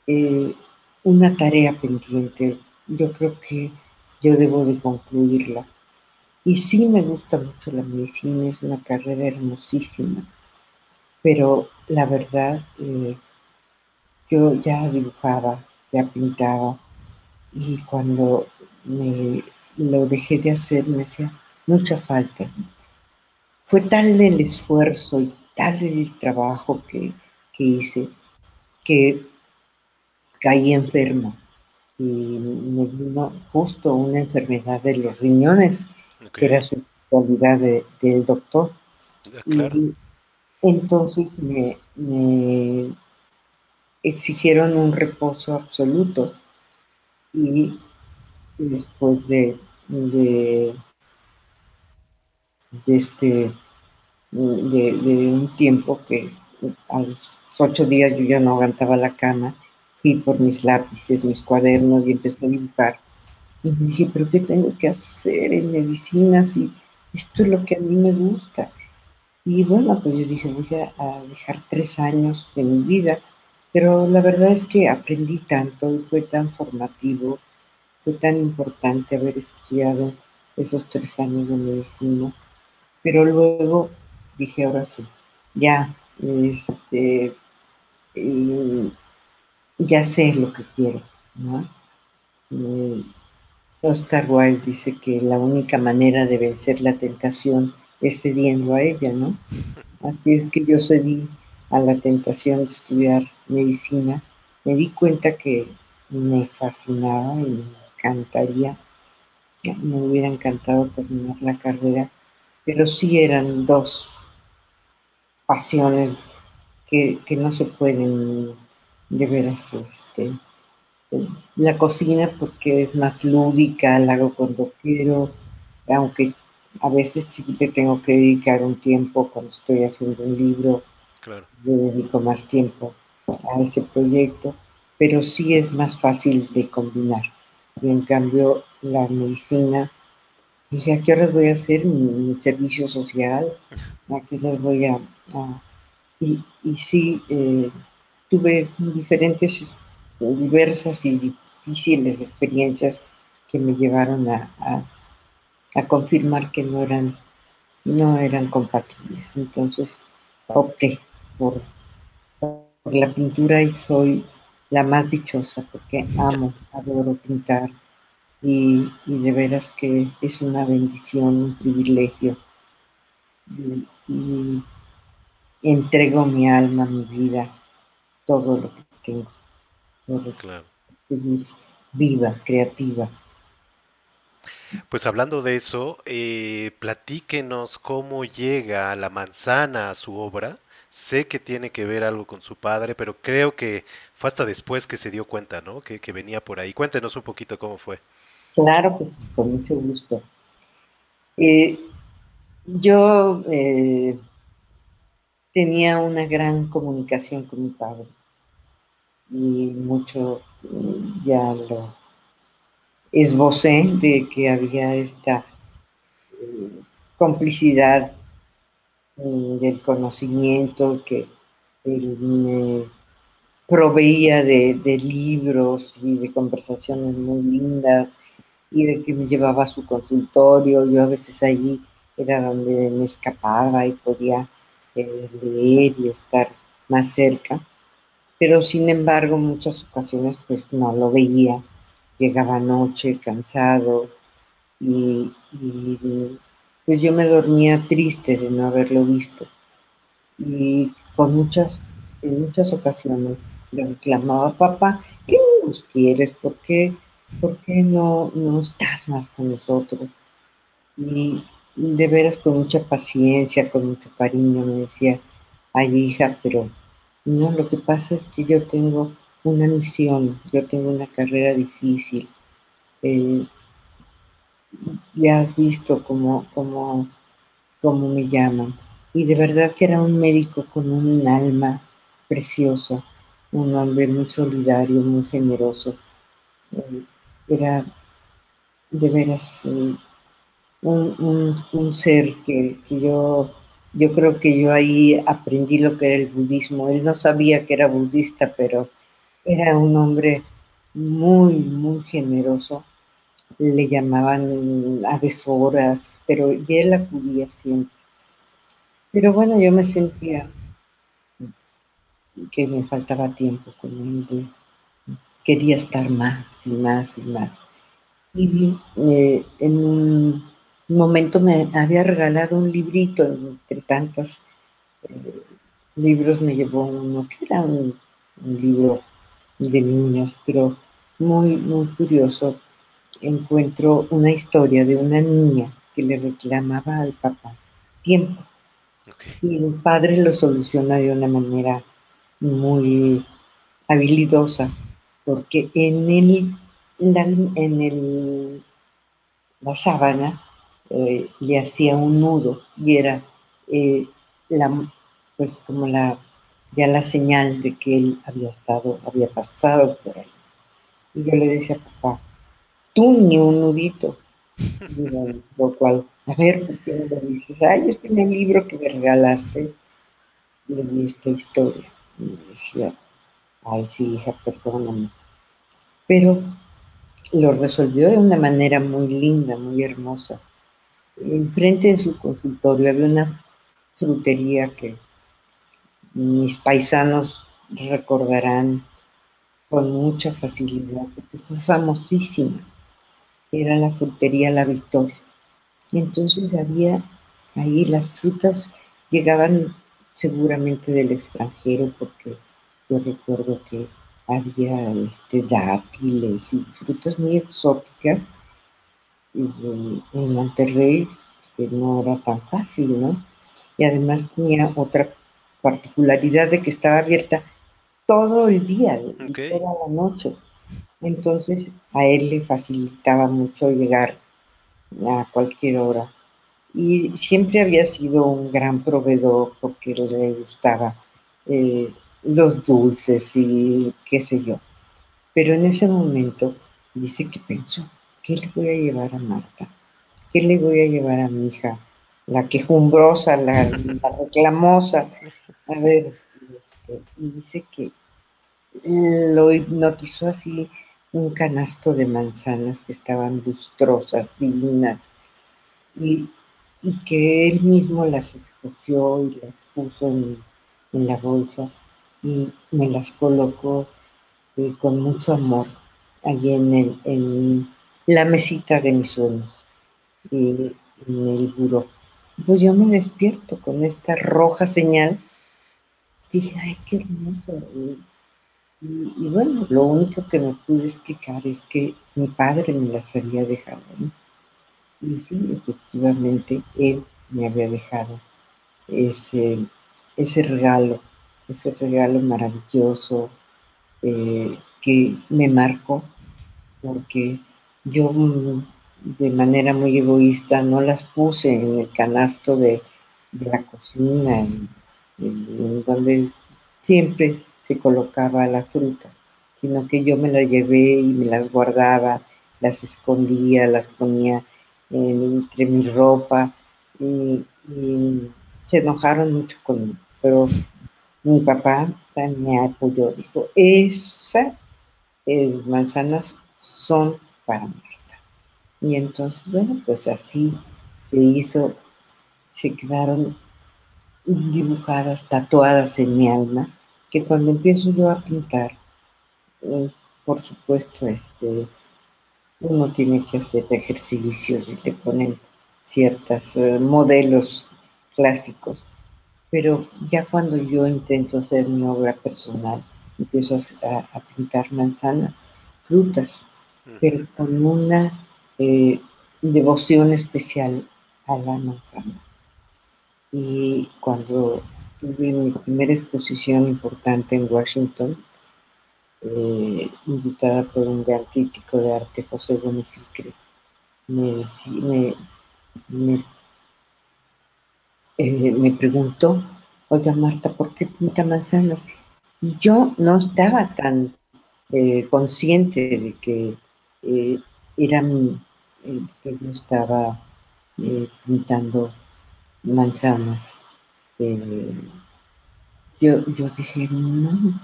eh, una tarea pendiente. Yo creo que yo debo de concluirla. Y sí me gusta mucho la medicina, es una carrera hermosísima, pero la verdad, eh, yo ya dibujaba, ya pintaba, y cuando me lo dejé de hacer me hacía mucha falta. Fue tal el esfuerzo y tal el trabajo que, hice que caí enferma y me vino justo una enfermedad de los riñones, que era su cualidad del doctor. Ah, y entonces me, exigieron un reposo absoluto y después de, de, este de, un tiempo que a los ocho días yo ya no aguantaba la cama, fui por mis lápices, mis cuadernos y empecé a dibujar. Y me dije, pero ¿qué tengo que hacer en medicina si esto es lo que a mí me gusta? Y bueno, pues yo dije, voy a dejar tres años de mi vida pero la verdad es que aprendí tanto y fue tan formativo, fue tan importante haber estudiado esos tres años de medicina. Pero luego dije, ahora sí, ya, este, ya sé lo que quiero, ¿no? Eh, Oscar Wilde dice que la única manera de vencer la tentación es cediendo a ella, ¿no? Así es que yo cedí a la tentación de estudiar medicina, me di cuenta que me fascinaba y me encantaría, me hubiera encantado terminar la carrera, pero sí eran dos pasiones que, no se pueden de veras este, la cocina porque es más lúdica, la hago cuando quiero, aunque a veces sí le tengo que dedicar un tiempo cuando estoy haciendo un libro, claro. le dedico más tiempo a ese proyecto, pero sí es más fácil de combinar. Y en cambio, la medicina, dije, ¿a qué hora voy a hacer mi, servicio social? ¿A qué hora voy a...? y, y, sí, eh, tuve diferentes, diversas y difíciles experiencias que me llevaron a, a, a confirmar que no eran, no eran compatibles. Entonces opté por por la pintura y soy la más dichosa porque amo, adoro pintar y, de veras que es una bendición, un privilegio. Y, entrego mi alma, mi vida, todo lo que tengo. claro. viva, creativa. Pues hablando de eso, eh, platíquenos cómo llega la manzana a su obra Sé que tiene que ver algo con su padre, pero creo que fue hasta después que se dio cuenta, ¿no? Que, venía por ahí. Cuéntenos un poquito cómo fue. Claro, pues con mucho gusto. Eh, yo eh, tenía una gran comunicación con mi padre y mucho mm, ya lo esbocé de que había esta eh, complicidad del conocimiento que él me proveía de, libros y de conversaciones muy lindas y de que me llevaba a su consultorio. Yo a veces allí era donde me escapaba y podía eh, leer y estar más cerca. Pero sin embargo, muchas ocasiones pues no lo veía. Llegaba noche cansado y pues yo me dormía triste de no haberlo visto. Y con muchas, en muchas ocasiones le reclamaba, papá, ¿qué nos quieres? ¿Por qué, por qué no, no estás más con nosotros? Y de veras con mucha paciencia, con mucho cariño me decía, ay hija, pero no, lo que pasa es que yo tengo una misión, yo tengo una carrera difícil. Eh, ya has visto cómo, cómo, cómo me llaman. Y de verdad que era un médico con un alma preciosa, un hombre muy solidario, muy generoso. Eh, era de veras eh, un, ser que, yo, yo creo que yo ahí aprendí lo que era el budismo. Él no sabía que era budista, pero era un hombre muy, muy generoso le llamaban a deshoras, pero y él acudía siempre. Pero bueno, yo me sentía que me faltaba tiempo con él, quería estar más y más y más. Y eh, en un momento me había regalado un librito, entre tantos eh, libros me llevó uno que era un, un libro de niños, pero muy, muy curioso, encuentro una historia de una niña que le reclamaba al papá tiempo. Y el padre lo soluciona de una manera muy habilidosa, porque en el, la, en el, la sábana eh, le hacía un nudo y era eh, la, pues como la, ya la señal de que él había estado, había pasado por ahí. Y yo le decía, papá, tú ni un nudito. lo cual, a ver, ¿por qué no dices? Ay, es que en el libro que me regalaste leí esta historia. Y me decía, ay, sí, hija, perdóname. Pero lo resolvió de una manera muy linda, muy hermosa. Enfrente de su consultorio había una frutería que mis paisanos recordarán con mucha facilidad, porque fue famosísima. Era la frutería La Victoria. Y entonces había ahí las frutas llegaban seguramente del extranjero, porque yo recuerdo que había este, dátiles y frutas muy exóticas en Monterrey, que no era tan fácil, ¿no? Y además tenía otra particularidad de que estaba abierta todo el día, toda la noche. Entonces a él le facilitaba mucho llegar a cualquier hora. Y siempre había sido un gran proveedor porque le gustaba eh, los dulces y qué sé yo. Pero en ese momento dice que pensó, ¿qué le voy a llevar a Marta? ¿Qué le voy a llevar a mi hija? La quejumbrosa, la, la reclamosa. A ver, este, y dice que lo hipnotizó así un canasto de manzanas que estaban lustrosas, divinas, y, que él mismo las escogió y las puso en, la bolsa y me las colocó eh, con mucho amor allí en, la mesita de mis sueños y en el buró. Pues yo me despierto con esta roja señal. Dije, ay, qué hermoso. Y, bueno, lo único que me pude explicar es que mi padre me las había dejado. Y sí, efectivamente, él me había dejado ese, ese regalo, ese regalo maravilloso eh, que me marcó, porque yo de manera muy egoísta no las puse en el canasto de, la cocina, en donde siempre se colocaba la fruta, sino que yo me la llevé y me las guardaba, las escondía, las ponía entre mi ropa y, se enojaron mucho conmigo. Pero mi papá me apoyó, dijo, esas manzanas son para Marta. Y entonces, bueno, pues así se hizo, se quedaron dibujadas, tatuadas en mi alma que cuando empiezo yo a pintar, eh, por supuesto, este, uno tiene que hacer ejercicios y le ponen ciertos eh, modelos clásicos, pero ya cuando yo intento hacer mi obra personal, empiezo a, pintar manzanas, frutas, pero con una eh, devoción especial a la manzana. Y cuando tuve mi primera exposición importante en Washington, eh, invitada por un gran crítico de arte, José Gómez eh, me, preguntó, oiga Marta, ¿por qué pinta manzanas? Y yo no estaba tan eh, consciente de que era que yo estaba pintando manzanas. Eh, yo, yo dije, no,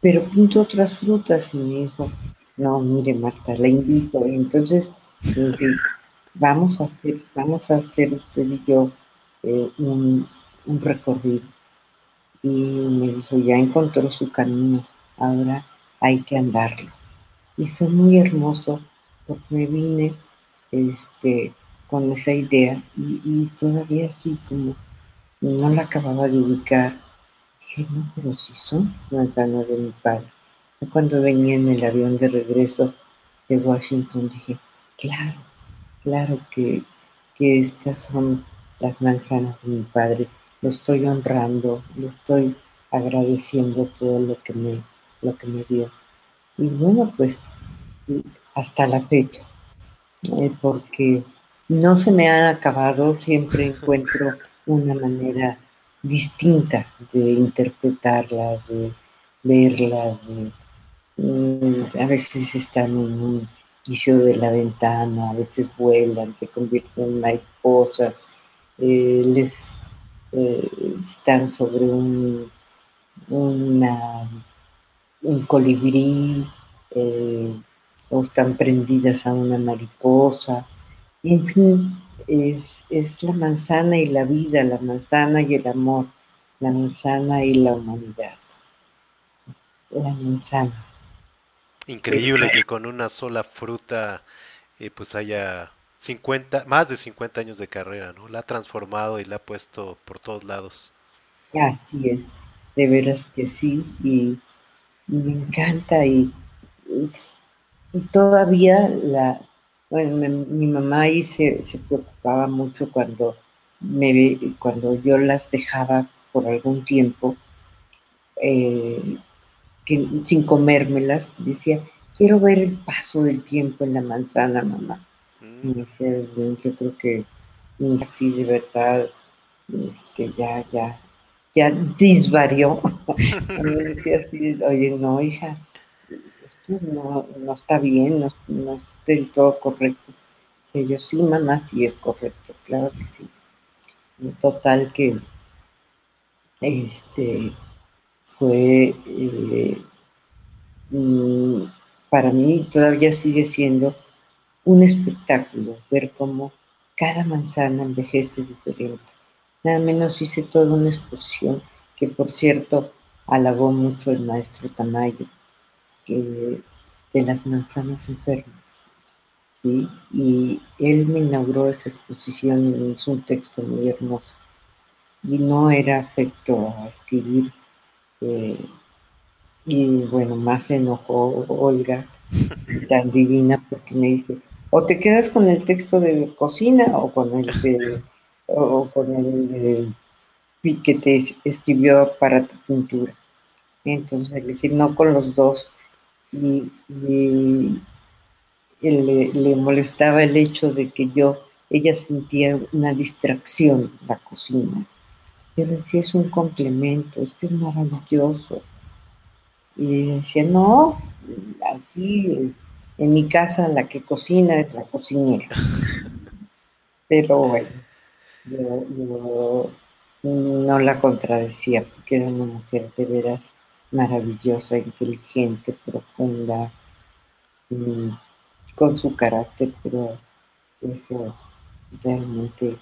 pero pinto otras frutas y me dijo, no, mire Marta, la invito. Y entonces vamos a hacer, vamos a hacer usted y yo eh, un, un recorrido. Y me dijo, ya encontró su camino, ahora hay que andarlo. Y fue muy hermoso porque me vine este, con esa idea y, todavía así como no la acababa de ubicar. Dije, no, pero si son manzanas de mi padre. Cuando venía en el avión de regreso de Washington dije, claro, claro que, que estas son las manzanas de mi padre. Lo estoy honrando, lo estoy agradeciendo todo lo que me, lo que me dio. Y bueno, pues hasta la fecha, eh, porque no se me han acabado, siempre encuentro *laughs* una manera distinta de interpretarlas, de verlas, mm, a veces están en un piso de la ventana, a veces vuelan, se convierten en mariposas, eh, les eh, están sobre un colibrí, eh, o están prendidas a una mariposa, en fin, es, es la manzana y la vida, la manzana y el amor, la manzana y la humanidad. La manzana. Increíble que con una sola fruta eh, pues haya 50, más de 50 años de carrera, ¿no? La ha transformado y la ha puesto por todos lados. Así es, de veras que sí, y, me encanta y todavía la, bueno, mi, mamá ahí se, preocupaba mucho cuando, me, cuando yo las dejaba por algún tiempo, eh, sin comérmelas, decía, quiero ver el paso del tiempo en la manzana, mamá. Mm. Y decía, yo creo que así de verdad, este, ya, ya, ya disvarió. *laughs* me decía así, oye, no, hija, esto no, está bien, no, no del todo correcto. Que yo sí, mamá, sí es correcto, claro que sí. Total que este fue eh, mm, para mí todavía sigue siendo un espectáculo ver cómo cada manzana envejece diferente. Nada menos hice toda una exposición que por cierto halagó mucho el maestro Tamayo de las manzanas enfermas. ¿Sí? Y él me inauguró esa exposición y hizo un texto muy hermoso. Y no era afecto a escribir. Eh, y bueno, más se enojó Olga, *laughs* tan divina, porque me dice, o te quedas con el texto de cocina o con el de, o con el que te escribió para tu pintura. Entonces le dije, no con los dos y, le, molestaba el hecho de que yo, ella sentía una distracción la cocina. Yo decía, es un complemento, es que es maravilloso. Y decía, no, aquí en mi casa la que cocina es la cocinera. *laughs* Pero bueno, yo no la contradecía porque era una mujer de veras maravillosa, inteligente, profunda, con su carácter, pero eso realmente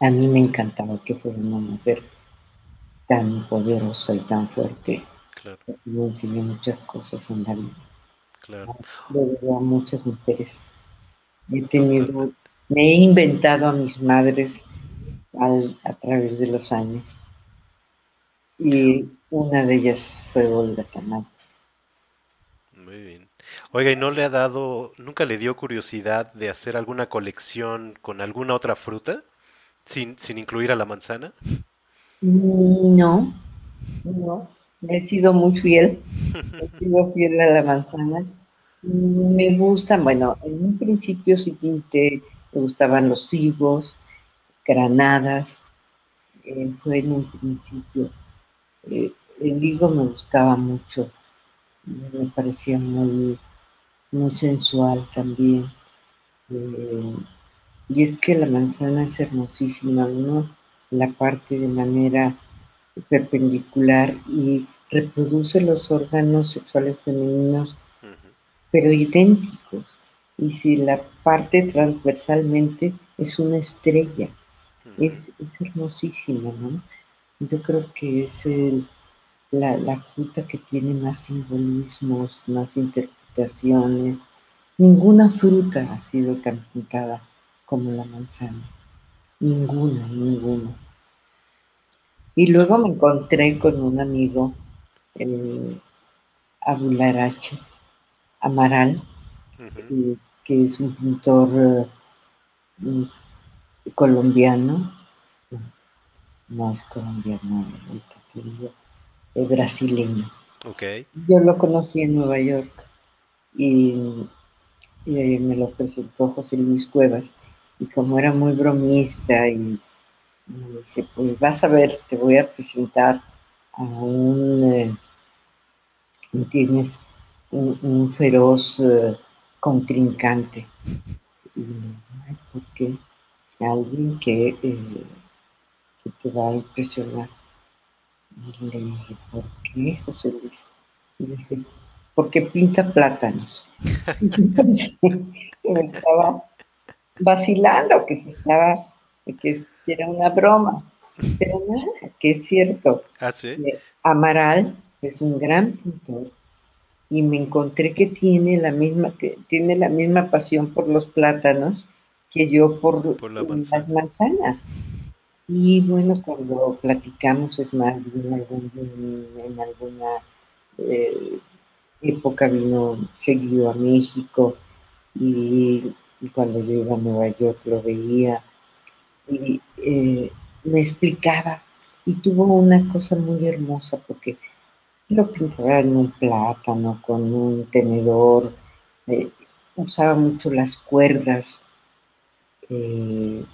a mí me encantaba que fuera una mujer tan poderosa y tan fuerte. Claro. Me enseñó muchas cosas en la vida. Claro. a muchas mujeres. He tenido, me he inventado a mis madres a través de los años y una de ellas fue Olga Tamal. Oiga, ¿y no le ha dado, nunca le dio curiosidad de hacer alguna colección con alguna otra fruta sin, sin incluir a la manzana? No, no, he sido muy fiel, *laughs* he sido fiel a la manzana. Me gustan, bueno, en un principio sí pinté, me gustaban los higos, granadas, eh, fue en un principio. Eh, el higo me gustaba mucho, me parecía muy, muy sensual también. Eh, y es que la manzana es hermosísima, ¿no? La parte de manera perpendicular y reproduce los órganos sexuales femeninos, pero idénticos. y si la parte transversalmente es una estrella. Es, hermosísima, ¿no? Yo creo que es la, la, fruta que tiene más simbolismos, más interpretaciones. Ninguna fruta ha sido tan pintada como la manzana. Ninguna, ninguna. Y luego me encontré con un amigo, el Abularache Amaral, que es un pintor eh, colombiano, no, es colombiano, es brasileño. Yo lo conocí en Nueva York y, y me lo presentó José Luis Cuevas y como era muy bromista y me dice, pues vas a ver, te voy a presentar a un, eh, tienes un, feroz eh, contrincante. Y, ¿por qué? Alguien que, eh, que, te va a impresionar. Y le dije, ¿por qué, José Luis? Y dice, porque pinta plátanos. *laughs* me estaba vacilando, que se estaba, que era una broma. Pero nada, que es cierto. ¿Ah, sí? Amaral es un gran pintor y me encontré que tiene la misma, que tiene la misma pasión por los plátanos que yo por, las manzanas. Y bueno, cuando platicamos, es más, en, alguna eh, época vino seguido a México y, cuando yo iba a Nueva York lo veía y eh, me explicaba y tuvo una cosa muy hermosa porque lo pintaba en un plátano, con un tenedor, eh, usaba mucho las cuerdas eh,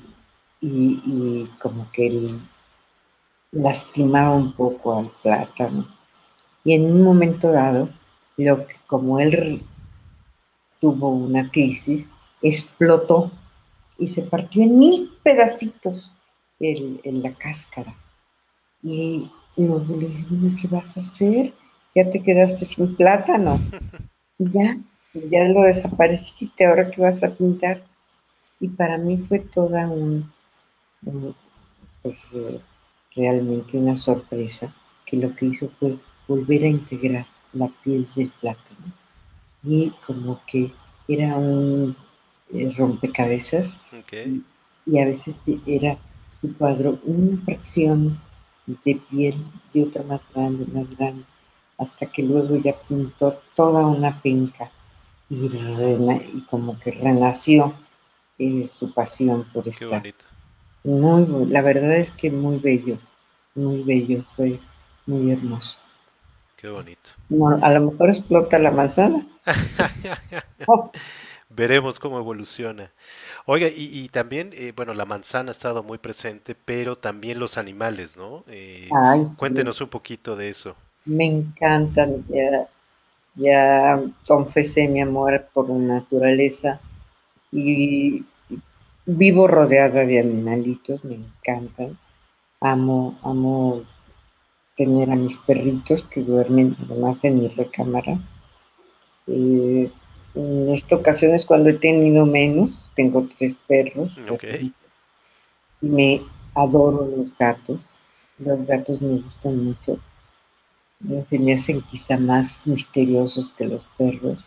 y, como que él lastimaba un poco al plátano. Y en un momento dado, lo que como él tuvo una crisis, explotó y se partió en mil pedacitos en la cáscara. Y luego le dije, ¿qué vas a hacer? Ya te quedaste sin plátano. *laughs* Ya, ya lo desapareciste, ahora qué vas a pintar. Y para mí fue toda un, pues eh, realmente una sorpresa, que lo que hizo fue volver a integrar la piel del plátano. Y como que era un eh, rompecabezas. y a veces era su cuadro una fracción de piel y otra más grande, más grande, hasta que luego ya pintó toda una penca y, como que renació eh, su pasión por bonito. Muy, la verdad es que muy bello, muy bello, fue muy hermoso. Qué bonito. a lo mejor explota la manzana. *laughs* Oh. Veremos cómo evoluciona. Oiga, y, también, eh, bueno, la manzana ha estado muy presente, pero también los animales, ¿no? Eh, cuéntenos un poquito de eso. Me encantan, ya, ya confesé mi amor por la naturaleza y vivo rodeada de animalitos, me encantan. Amo, amo tener a mis perritos que duermen además en mi recámara. Eh, en esta ocasión es cuando he tenido menos, tengo tres perros. Me adoro los gatos. Los gatos me gustan mucho. Se me hacen quizá más misteriosos que los perros.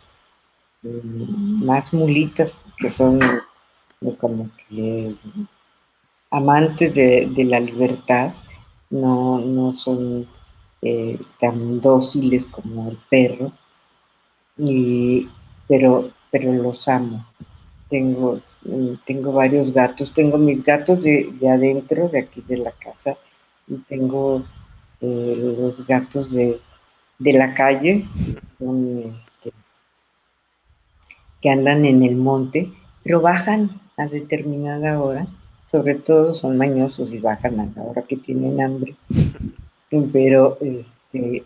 Mm, más mulitas, que son como que amantes de, la libertad. No, no son eh, tan dóciles como el perro. Y pero, pero los amo. Tengo, tengo varios gatos, tengo mis gatos de, adentro, de aquí de la casa, y tengo eh, los gatos de, la calle, este, que andan en el monte, pero bajan a determinada hora, sobre todo son mañosos y bajan a la hora que tienen hambre, pero este,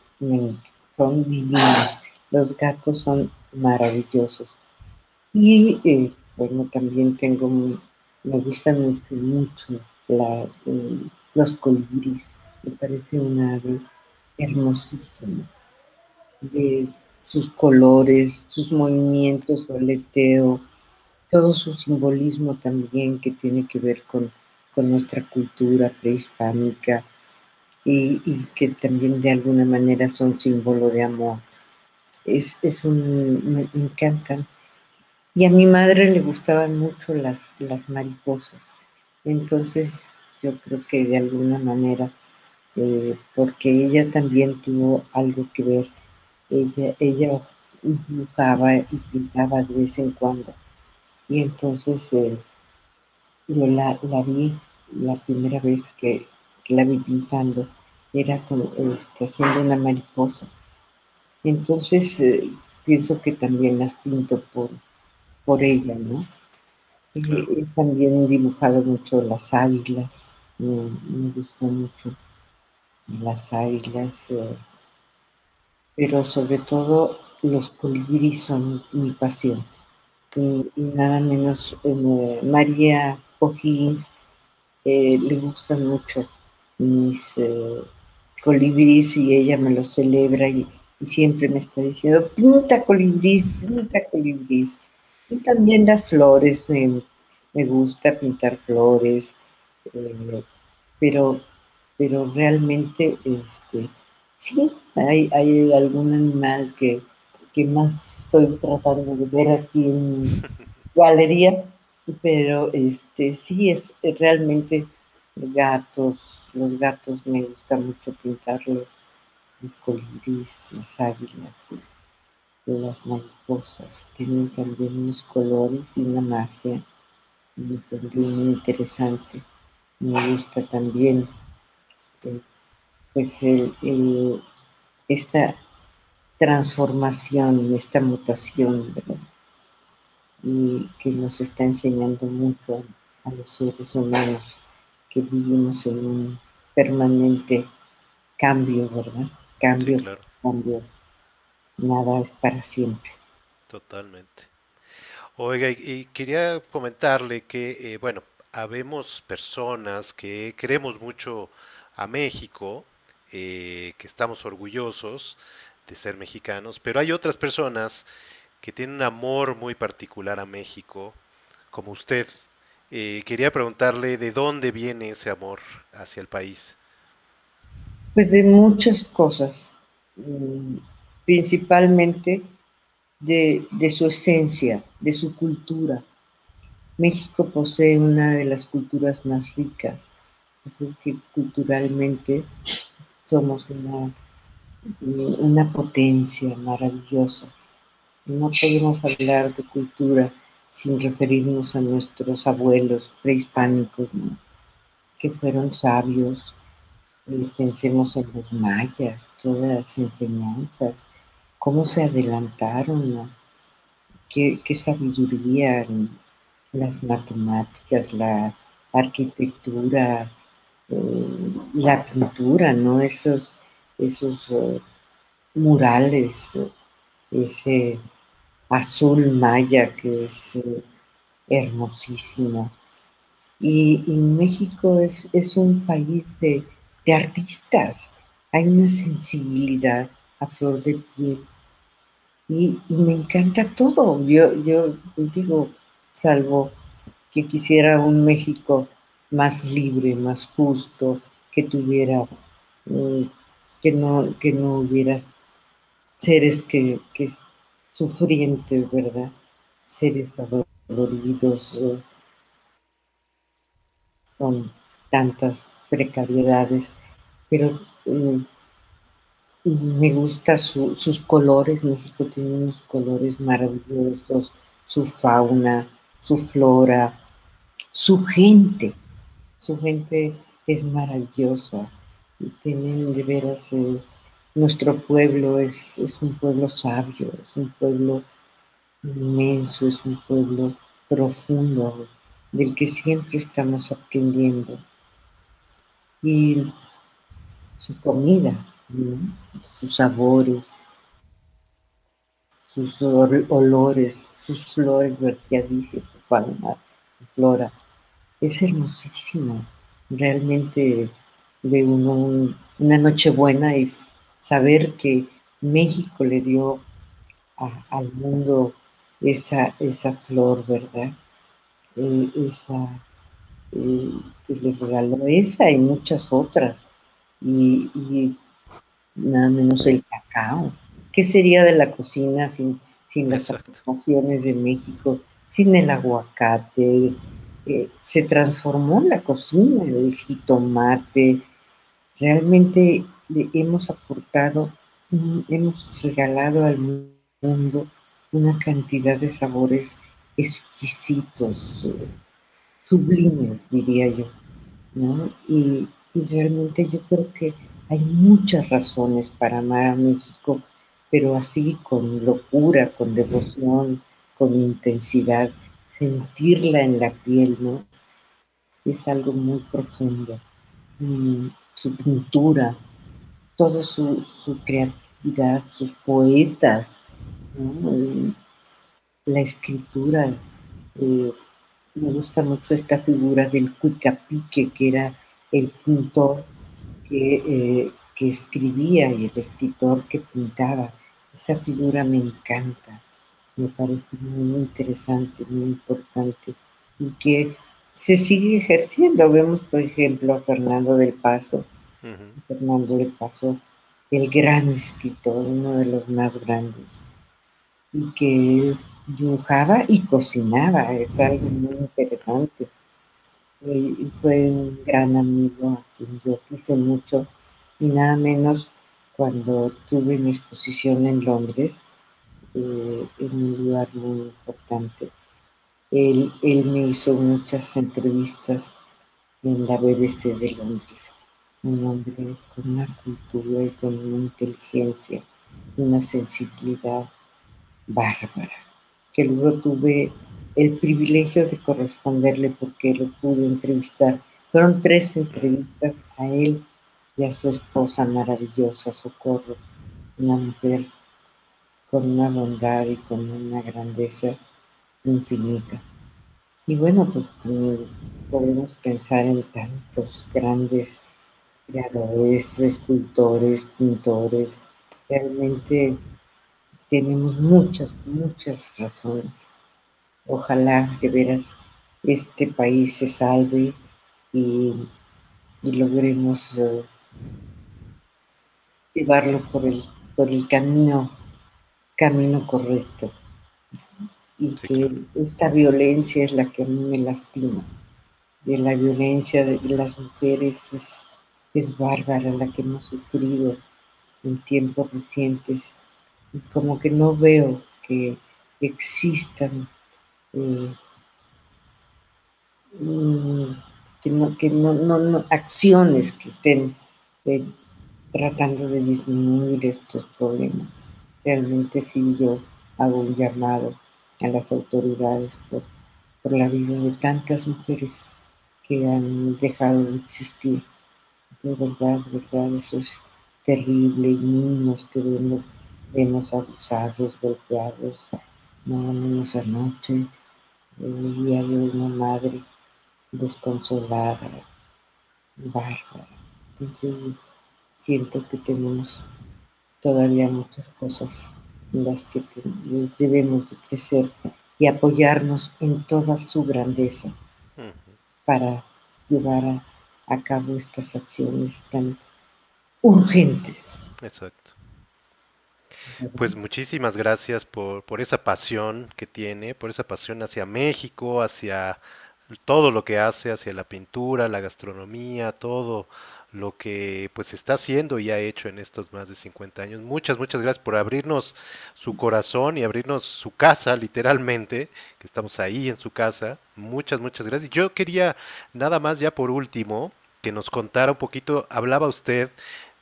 son divinos. Los gatos son maravillosos. Y eh, bueno, también tengo, me gustan mucho, mucho la, eh, los colibríes. Me parece una ave hermosísima. De sus colores, sus movimientos, su aleteo, todo su simbolismo también que tiene que ver con, nuestra cultura prehispánica y, que también de alguna manera son símbolo de amor. Es, un, me, encantan. Y a mi madre le gustaban mucho las, las mariposas. Entonces yo creo que de alguna manera, eh, porque ella también tuvo algo que ver, ella, ella dibujaba y pintaba de vez en cuando. Y entonces eh, yo la, vi la primera vez que, la vi pintando, era este, haciendo una mariposa. Entonces eh, pienso que también las pinto por, por ella, ¿no? Y, también he dibujado mucho las águilas, me, me gustan mucho las águilas, eh, pero sobre todo los colibríes son mi pasión. Y, nada menos eh, María O'Higgins eh, le gustan mucho mis eh, colibríes y ella me los celebra y, siempre me está diciendo, pinta colibrís, pinta colibrís. Y también las flores, me, me gusta pintar flores, pero, pero realmente este, sí, hay, hay algún animal que, que más estoy tratando de ver aquí en *laughs* galería, pero este sí es realmente gatos, los gatos me gusta mucho pintarlos, los colibríes, las águilas, las mariposas, tienen también unos colores y una magia, y es muy interesante. Me gusta también eh, pues el, esta transformación, esta mutación, Y que nos está enseñando mucho a los seres humanos que vivimos en un permanente cambio, ¿verdad? Cambio, cambio. Nada es para siempre. Totalmente. Oiga, y quería comentarle que, eh, bueno, habemos personas que queremos mucho a México, eh, que estamos orgullosos de ser mexicanos, pero hay otras personas que tienen un amor muy particular a México, como usted. Eh, quería preguntarle de dónde viene ese amor hacia el país. Pues de muchas cosas, mm, principalmente de, de su esencia, de su cultura. México posee una de las culturas más ricas, porque culturalmente somos una una potencia maravillosa. No podemos hablar de cultura sin referirnos a nuestros abuelos prehispánicos, que fueron sabios. pensemos en los mayas, todas las enseñanzas, cómo se adelantaron, qué, sabiduría, las matemáticas, la arquitectura, eh, la pintura, ¿no? Esos esos eh, murales, ese azul maya que es eh, hermosísimo. Y, México es, es, un país de, artistas, hay una sensibilidad a flor de piel. Y, me encanta todo. Yo, yo digo, salvo que quisiera un México más libre, más justo, que tuviera eh, que no, que no hubiera seres que, sufrientes, ¿verdad? Seres adoloridos con tantas precariedades, pero mm, me gusta sus colores, México tiene unos colores maravillosos, su fauna, su flora, su gente, su gente es maravillosa, tienen de veras, nuestro pueblo es, es un pueblo sabio, es un pueblo inmenso, es un pueblo profundo, del que siempre estamos aprendiendo. Y su comida, sus sabores, sus olores, sus flores vertiadices, su palma, su flora, es hermosísimo. Realmente de una una Nochebuena es saber que México le dio al mundo esa, esa flor, ¿verdad? eh, esa, eh, que le regaló esa y muchas otras, y, nada menos el cacao. ¿Qué sería de la cocina sin, sin las aportaciones de México, sin el aguacate? Eh, se transformó la cocina, el jitomate. Realmente le hemos aportado, hemos regalado al mundo una cantidad de sabores exquisitos, sublimes, diría yo. Y, realmente yo creo que hay muchas razones para amar a México, pero así con locura, con devoción, con intensidad, sentirla en la piel, ¿no? Es algo muy profundo. Su pintura, toda su, creatividad, sus poetas, la escritura, eh, me gusta mucho esta figura del Cuicapique, que era el pintor que, eh, que escribía y el escritor que pintaba. Esa figura me encanta, me parece muy interesante, muy importante y que se sigue ejerciendo. Vemos, por ejemplo, a Fernando del Paso. Fernando del Paso, el gran escritor, uno de los más grandes, y que dibujaba y cocinaba, es algo muy interesante. Y fue un gran amigo a quien yo quise mucho y nada menos cuando tuve mi exposición en Londres, eh, en un lugar muy importante. Él, me hizo muchas entrevistas en la BBC de Londres. Un hombre con una cultura y con una inteligencia, una sensibilidad bárbara que luego tuve el privilegio de corresponderle porque lo pude entrevistar. Fueron tres entrevistas a él y a su esposa maravillosa, Socorro, una mujer con una bondad y con una grandeza infinita. Y bueno, pues podemos pensar en tantos grandes creadores, escultores, pintores, realmente tenemos muchas, muchas razones. Ojalá de veras este país se salve y, logremos eh, llevarlo por el, por el camino, camino correcto. Y que esta violencia es la que a mí me lastima. De la violencia de las mujeres es, es bárbara la que hemos sufrido en tiempos recientes como que no veo que existan eh, mm, que no, que no, acciones que estén eh, tratando de disminuir estos problemas. Realmente sí yo hago un llamado a las autoridades por, por la vida de tantas mujeres que han dejado de existir. De verdad, de verdad, eso es terrible y niños que vemos vemos abusados, golpeados, no menos anoche, día de una madre desconsolada, bárbara. Entonces siento que tenemos todavía muchas cosas en las que debemos de crecer y apoyarnos en toda su grandeza para llevar a, a cabo estas acciones tan urgentes. Exacto. Pues muchísimas gracias por, por esa pasión que tiene, por esa pasión hacia México, hacia todo lo que hace, hacia la pintura, la gastronomía, todo lo que pues está haciendo y ha hecho en estos más de 50 años. Muchas, muchas gracias por abrirnos su corazón y abrirnos su casa, literalmente, que estamos ahí en su casa. Muchas, muchas gracias. Yo quería nada más ya por último que nos contara un poquito, hablaba usted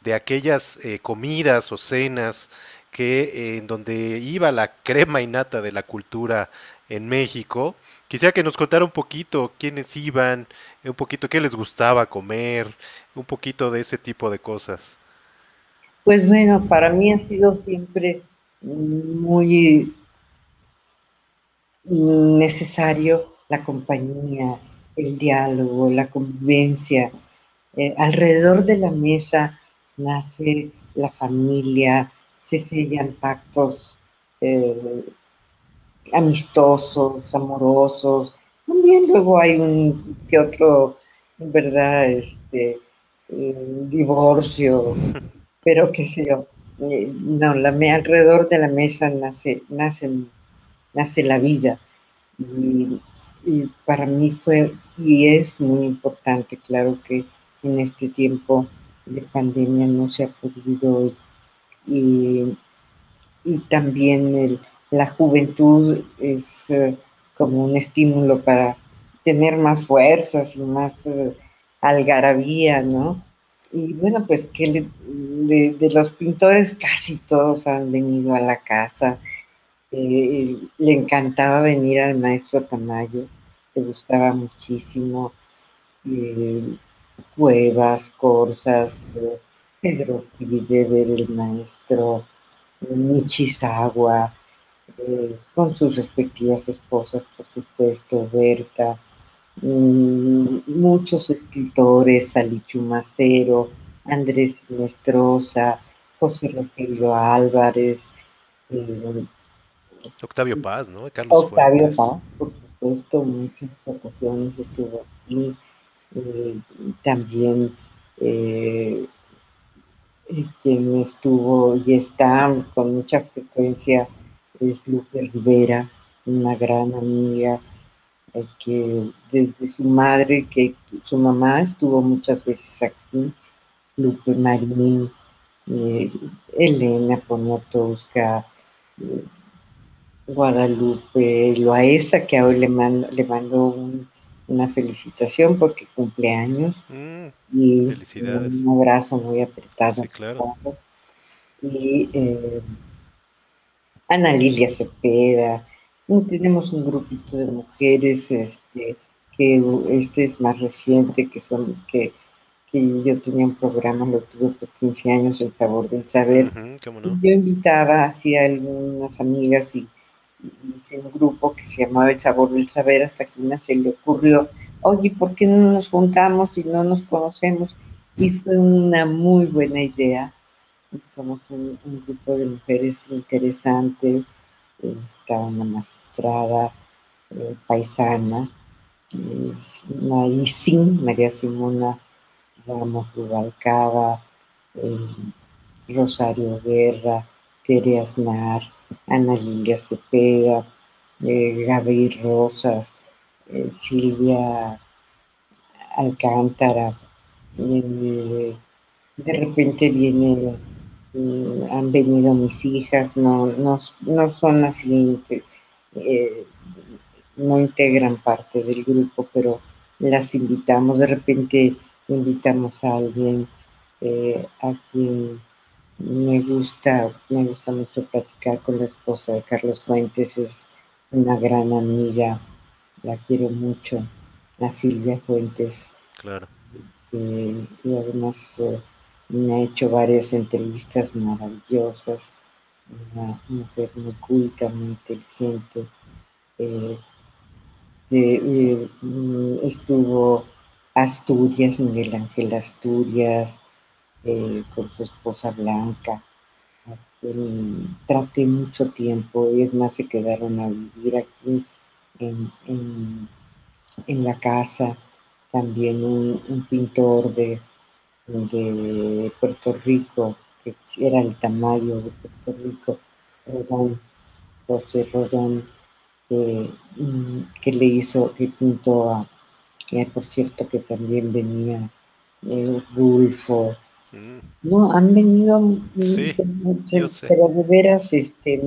de aquellas eh, comidas o cenas que eh, en donde iba la crema innata de la cultura en México. Quisiera que nos contara un poquito quiénes iban, un poquito qué les gustaba comer, un poquito de ese tipo de cosas. Pues bueno, para mí ha sido siempre muy necesario la compañía, el diálogo, la convivencia. Eh, alrededor de la mesa nace la familia, se sellan pactos eh, amistosos, amorosos, también luego hay un que otro, ¿verdad? Este, eh, divorcio, *laughs* pero qué sé yo. Eh, no, la, alrededor de la mesa nace, nace, nace la vida. Y, para mí fue y es muy importante, claro que en este tiempo de pandemia no se ha podido y, y también el, la juventud es eh, como un estímulo para tener más fuerzas y más uh, algarabía, ¿no? Y bueno, pues que de, los pintores casi todos han venido a la casa. Eh, le encantaba venir al maestro Tamayo, le gustaba muchísimo. Eh, Cuevas, Corsas, Pedro Figueredo, el maestro, Michizawa, eh, con sus respectivas esposas, por supuesto, Berta, mm, muchos escritores, Salichu Macero, Andrés Nestroza, José Rogelio Álvarez, eh, Octavio Paz, ¿no? Carlos Octavio Paz, por supuesto, muchas ocasiones estuvo aquí. Eh, también quien estuvo y está con mucha frecuencia es Lupe Rivera, una gran amiga eh, que desde su madre, que su mamá estuvo muchas veces aquí, Lupe Marín, eh, Elena Poniatowska, eh, Guadalupe Loaesa, que hoy le mando, le mando una felicitación porque cumpleaños. Mm, y un abrazo muy apretado. Y Ana Lilia Cepeda, tenemos un grupito de mujeres, este, que este es más reciente, que son, que, yo tenía un programa, lo tuve por 15 años, El Sabor del Saber. Yo invitaba hacía algunas amigas y, hice un grupo que se llamaba El Sabor del Saber, hasta que una se le ocurrió, oye, ¿por qué no nos juntamos y no nos conocemos? Y fue una muy buena idea somos un, grupo de mujeres interesantes, está una magistrada eh, paisana, María Simona Ramos Rubalcaba, eh, Rosario Guerra, Tere Aznar, Ana Lilia Cepeda, eh, Gaby Rosas, Silvia Alcántara, de repente viene Mm, han venido mis hijas, no, no, no son así, eh, no integran parte del grupo, pero las invitamos, de repente invitamos a alguien eh, a quien me gusta, me gusta mucho platicar con la esposa de Carlos Fuentes, es una gran amiga, la quiero mucho, a Silvia Fuentes. Claro. y además eh, me ha hecho varias entrevistas maravillosas, una mujer muy culta, muy inteligente. Eh, eh, mm, estuvo Asturias, Miguel Ángel Asturias, eh, con su esposa Blanca. traté mucho tiempo, es más, se quedaron a vivir aquí en, la casa. También un pintor de de Puerto Rico, que era el tamaño de Puerto Rico, Rodón, José Rodón, mm, que le hizo, que pintó a, por cierto que también venía eh, Rulfo. Mm. No, han venido, sí, pero de veras, este,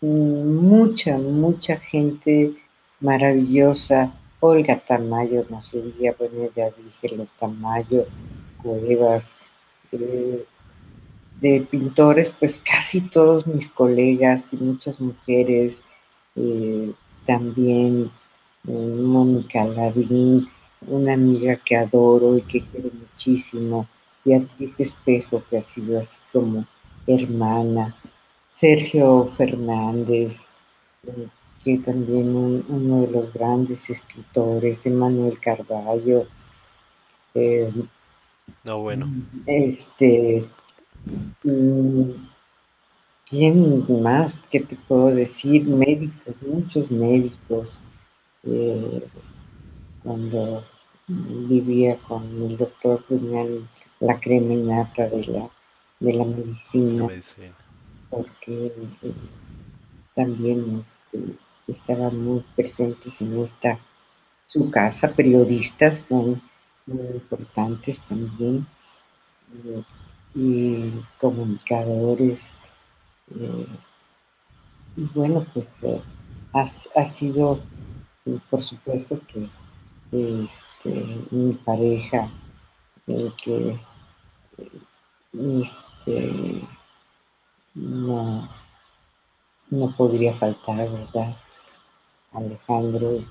mucha, mucha gente maravillosa. Olga Tamayo, no sé, ya, bueno, ya dije los Tamayo, Cuevas, eh, de pintores, pues casi todos mis colegas y muchas mujeres, eh, también eh, Mónica Lavín, una amiga que adoro y que quiero muchísimo, Beatriz Espejo, que ha sido así como hermana, Sergio Fernández, que también uno de los grandes escritores, Emanuel Carballo, no, bueno. Este. ¿Quién más? ¿Qué te puedo decir? Médicos, muchos médicos. eh, cuando vivía con el doctor la creminata de la, de la medicina, porque eh, también este, estaban muy presentes en esta su casa, periodistas muy, importantes también, eh, y comunicadores. Eh, y bueno, pues ha, sido, por supuesto que este, mi pareja, que este, no, no podría faltar, ¿verdad? Alejandro.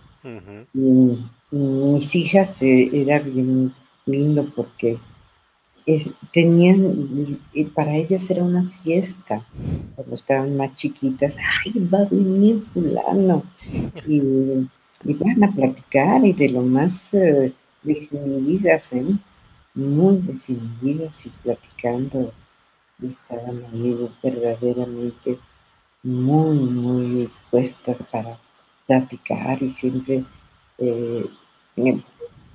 mis hijas eh, era bien lindo porque tenían, para ellas era una fiesta, cuando estaban más chiquitas, ay, va a venir fulano, y, y van a platicar y de lo más eh, desinhibidas, ¿eh? Muy desinhibidas y platicando, estaban ahí verdaderamente muy, muy puestas para platicar y siempre, eh,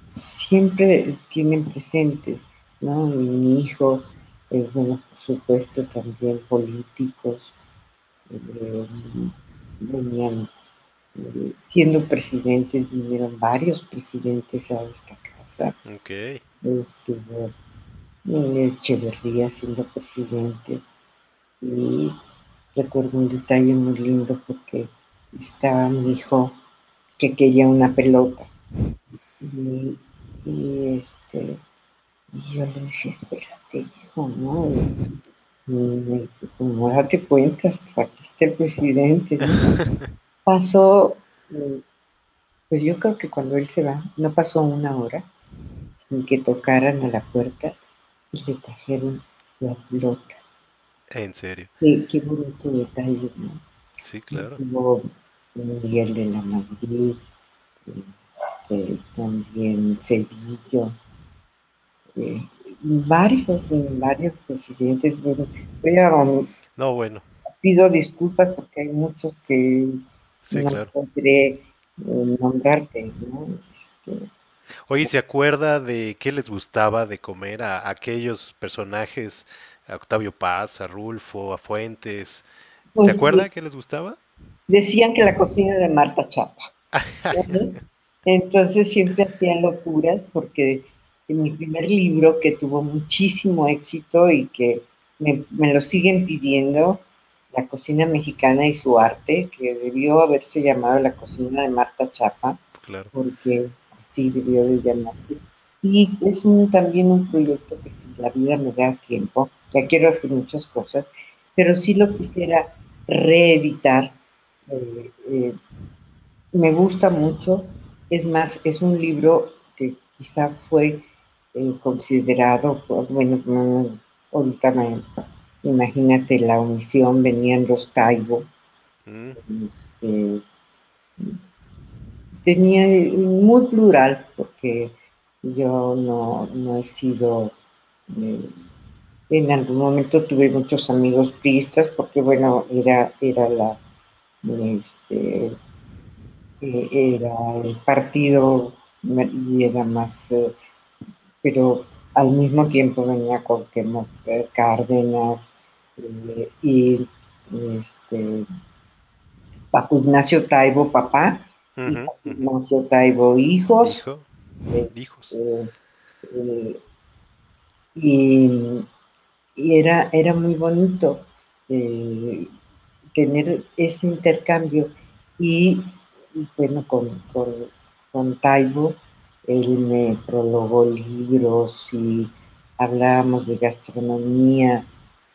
siempre tienen presente, ¿no? mi hijo, eh, bueno, por supuesto también políticos, eh, venían siendo presidentes, vinieron varios presidentes a esta casa. Okay. Estuvo Echeverría siendo presidente y recuerdo un detalle muy lindo porque estaba mi hijo que quería una pelota. Y, este, yo le decía, espérate, hijo, no. Y, como date cuenta, pues aquí está el presidente. *laughs* Pasó, pues yo creo que cuando él se va, no pasó una hora sin que tocaran a la puerta y le trajeron la pelota. ¿En serio? Qué, qué bonito detalle, ¿no? Sí, claro. Miguel de la Madrid, este, también Cedillo, eh, varios, varios presidentes. no, bueno. Pido disculpas porque hay muchos que sí, no claro. podré eh, nombrarte, ¿no? Este, Oye, ¿se acuerda de qué les gustaba de comer a, aquellos personajes, a Octavio Paz, a Rulfo, a Fuentes? ¿Se Pues, acuerda qué les gustaba? decían que la cocina de Marta Chapa. *laughs* Entonces siempre hacía locuras porque en mi primer libro, que tuvo muchísimo éxito y que me, me lo siguen pidiendo, La cocina mexicana y su arte, que debió haberse llamado La cocina de Marta Chapa, Claro. porque así debió de llamarse. Y es un, también un proyecto que si la vida me da tiempo, ya quiero hacer muchas cosas, pero sí lo quisiera reeditar. eh, eh, me gusta mucho, es más, es un libro que quizá fue eh, considerado, por- bueno, no, ahorita me, imagínate la omisión, venían los Taibo, Mm, este, tenía muy plural, porque yo no, no he sido, eh, en algún momento tuve muchos amigos priistas, porque bueno, era, era la, este, eh, era el partido y era más, eh, pero al mismo tiempo venía con eh, Cárdenas y este, Paco Ignacio Taibo, papá, ujú. Ignacio Taibo, hijos, Hijo, eh, hijos. eh, y, y era, era muy bonito eh, tener ese intercambio y bueno, con, con, con Taibo, él me prologó libros y hablábamos de gastronomía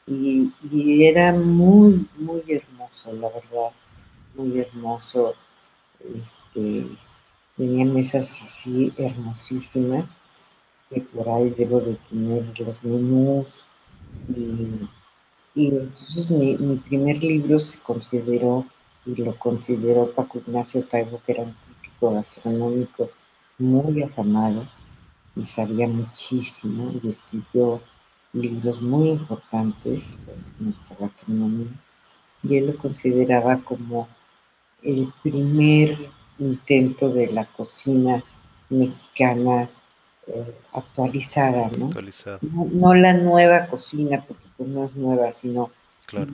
y, y era muy, muy hermoso, la verdad, muy hermoso. Este, tenía mesas así hermosísimas, que por ahí debo de tener los menús y, y entonces mi, mi primer libro se consideró y lo consideró Paco Ignacio Taibo, que era un crítico gastronómico muy afamado y sabía muchísimo y escribió libros muy importantes en nuestra gastronomía. Y él lo consideraba como el primer intento de la cocina mexicana eh, actualizada, ¿no? ¿no? la nueva cocina, porque pues, no es nueva, sino claro.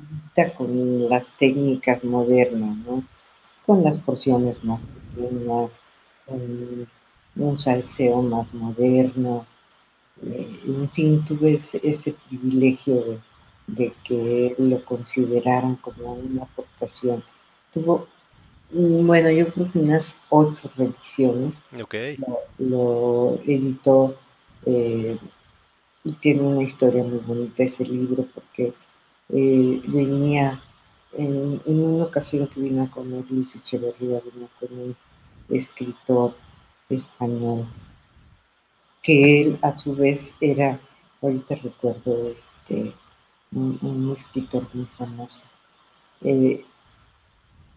con las técnicas modernas, ¿no? Con las porciones más pequeñas, con un salseo más moderno. Eh, en fin, tuve ese, privilegio de, que lo consideraran como una aportación. Tuvo bueno, yo creo que unas ocho revisiones. Okay. Lo, editó eh, y tiene una historia muy bonita ese libro porque eh, venía en, una ocasión que vino a comer Luis Echeverría, vino con un escritor español que él a su vez era, ahorita recuerdo, este, un, escritor muy famoso. Eh,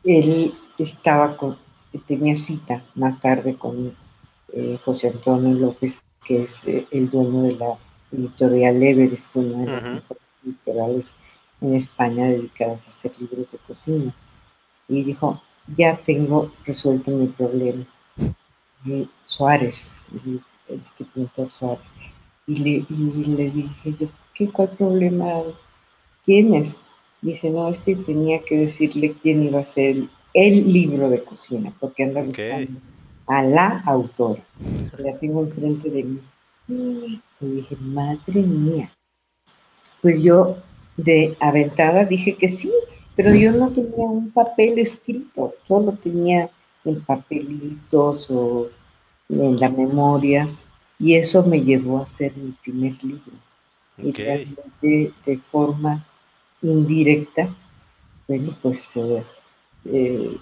él estaba con, tenía cita más tarde con eh, José Antonio López, que es eh, el dueño de la editorial Everest, una de las editoriales en España dedicadas a hacer libros de cocina. Y dijo, ya tengo resuelto mi problema. Y Suárez, este pintor Suárez. Y le, y le dije yo, ¿qué, ¿cuál problema tienes? Dice, no, es que tenía que decirle quién iba a ser el, libro de cocina, porque anda buscando a la autora. La tengo enfrente de mí. Y dije, madre mía. Pues yo de aventada dije que sí, pero yo no tenía un papel escrito, solo tenía en papelitos o en la memoria, y eso me llevó a hacer mi primer libro. Y realmente de forma indirecta, bueno, pues eh, eh,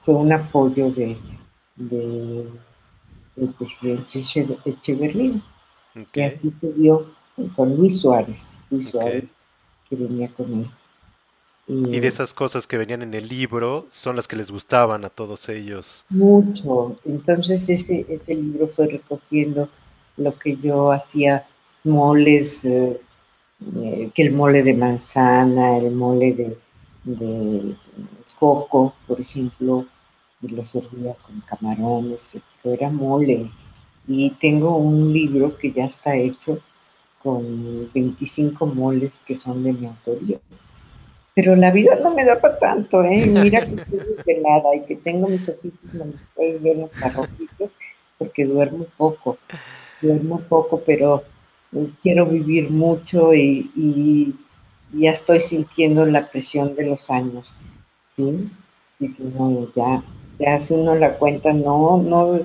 fue un apoyo de, del presidente Echeverría. Que así se dio con Luis Suárez, Luis Suárez, que venía con él. Y, de esas cosas que venían en el libro son las que les gustaban a todos ellos. Mucho. Entonces ese, ese libro fue recogiendo lo que yo hacía, moles, eh, eh, que el mole de manzana, el mole de, coco, por ejemplo, y lo servía con camarones, pero era mole. Y tengo un libro que ya está hecho con 25 moles que son de mi autoría. Pero la vida no me da para tanto, ¿eh? Mira que estoy *laughs* desvelada y que tengo mis ojitos, no me estoy viendo los porque duermo poco. Duermo poco, pero quiero vivir mucho y, ya estoy sintiendo la presión de los años, ¿sí? Y si no, ya, ya hace uno la cuenta, no, no,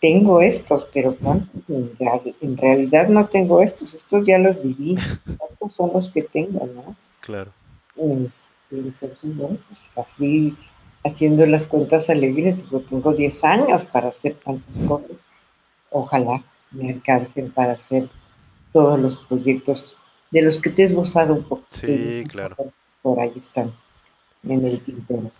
tengo estos, pero ¿cuántos? En, realidad no tengo estos, estos ya los viví, *laughs* ¿cuántos son los que tengo, no? Claro. entonces, bueno, pues así, haciendo las cuentas alegres, yo tengo 10 años para hacer tantas cosas, ojalá me alcancen para hacer todos los proyectos de los que te he esbozado un poco. Sí, claro. Por, ahí están, en el tintero.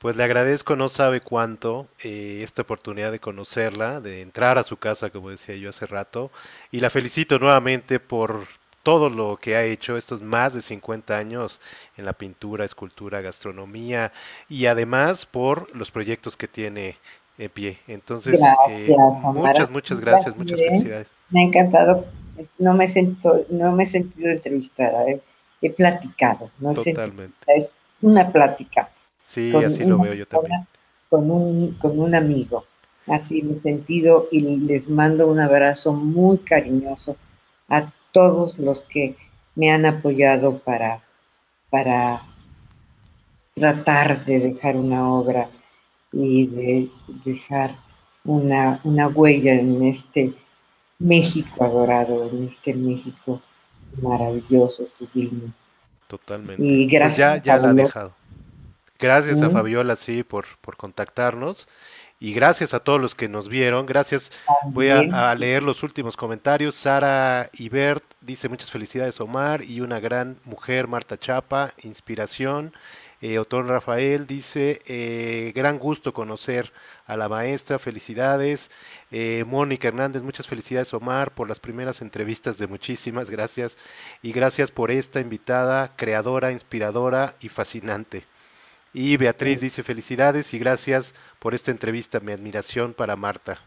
Pues le agradezco, no sabe cuánto, eh, esta oportunidad de conocerla, de entrar a su casa, como decía yo hace rato, y la felicito nuevamente por todo lo que ha hecho estos más de 50 años en la pintura, escultura, gastronomía y además por los proyectos que tiene pie. Entonces, eh, muchas, muchas gracias, muchas felicidades. Me ha encantado. No me, siento, no me he sentido entrevistada, eh. he platicado. No Totalmente. es una plática. Sí, así lo veo yo también. Con un, con un amigo. Así me he sentido y les mando un abrazo muy cariñoso a todos los que me han apoyado para, para tratar de dejar una obra y de dejar una, huella en este México adorado, en este México maravilloso, sublime. Totalmente. Y pues gracias. ya, la ha dejado. Gracias a Fabiola, sí, por, por contactarnos. Y gracias a todos los que nos vieron. Gracias. Voy a, a, leer los últimos comentarios. Sara Ibert dice muchas felicidades Omar y una gran mujer, Marta Chapa, inspiración. Eh, Otón Rafael dice, eh, gran gusto conocer a la maestra, felicidades. Eh, Mónica Hernández, muchas felicidades Omar por las primeras entrevistas de muchísimas gracias y gracias por esta invitada creadora, inspiradora y fascinante. Y Beatriz dice felicidades y gracias por esta entrevista, mi admiración para Marta.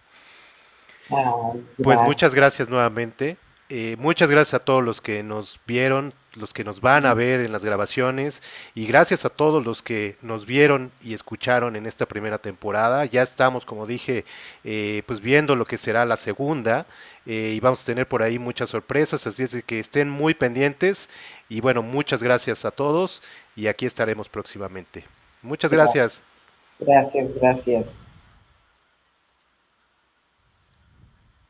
pues muchas gracias nuevamente. Eh, muchas gracias a todos los que nos vieron, los que nos van a ver en las grabaciones y gracias a todos los que nos vieron y escucharon en esta primera temporada. Ya estamos, como dije, eh, pues viendo lo que será la segunda eh, y vamos a tener por ahí muchas sorpresas, así es que estén muy pendientes y bueno, muchas gracias a todos y aquí estaremos próximamente. Muchas gracias. Gracias, gracias.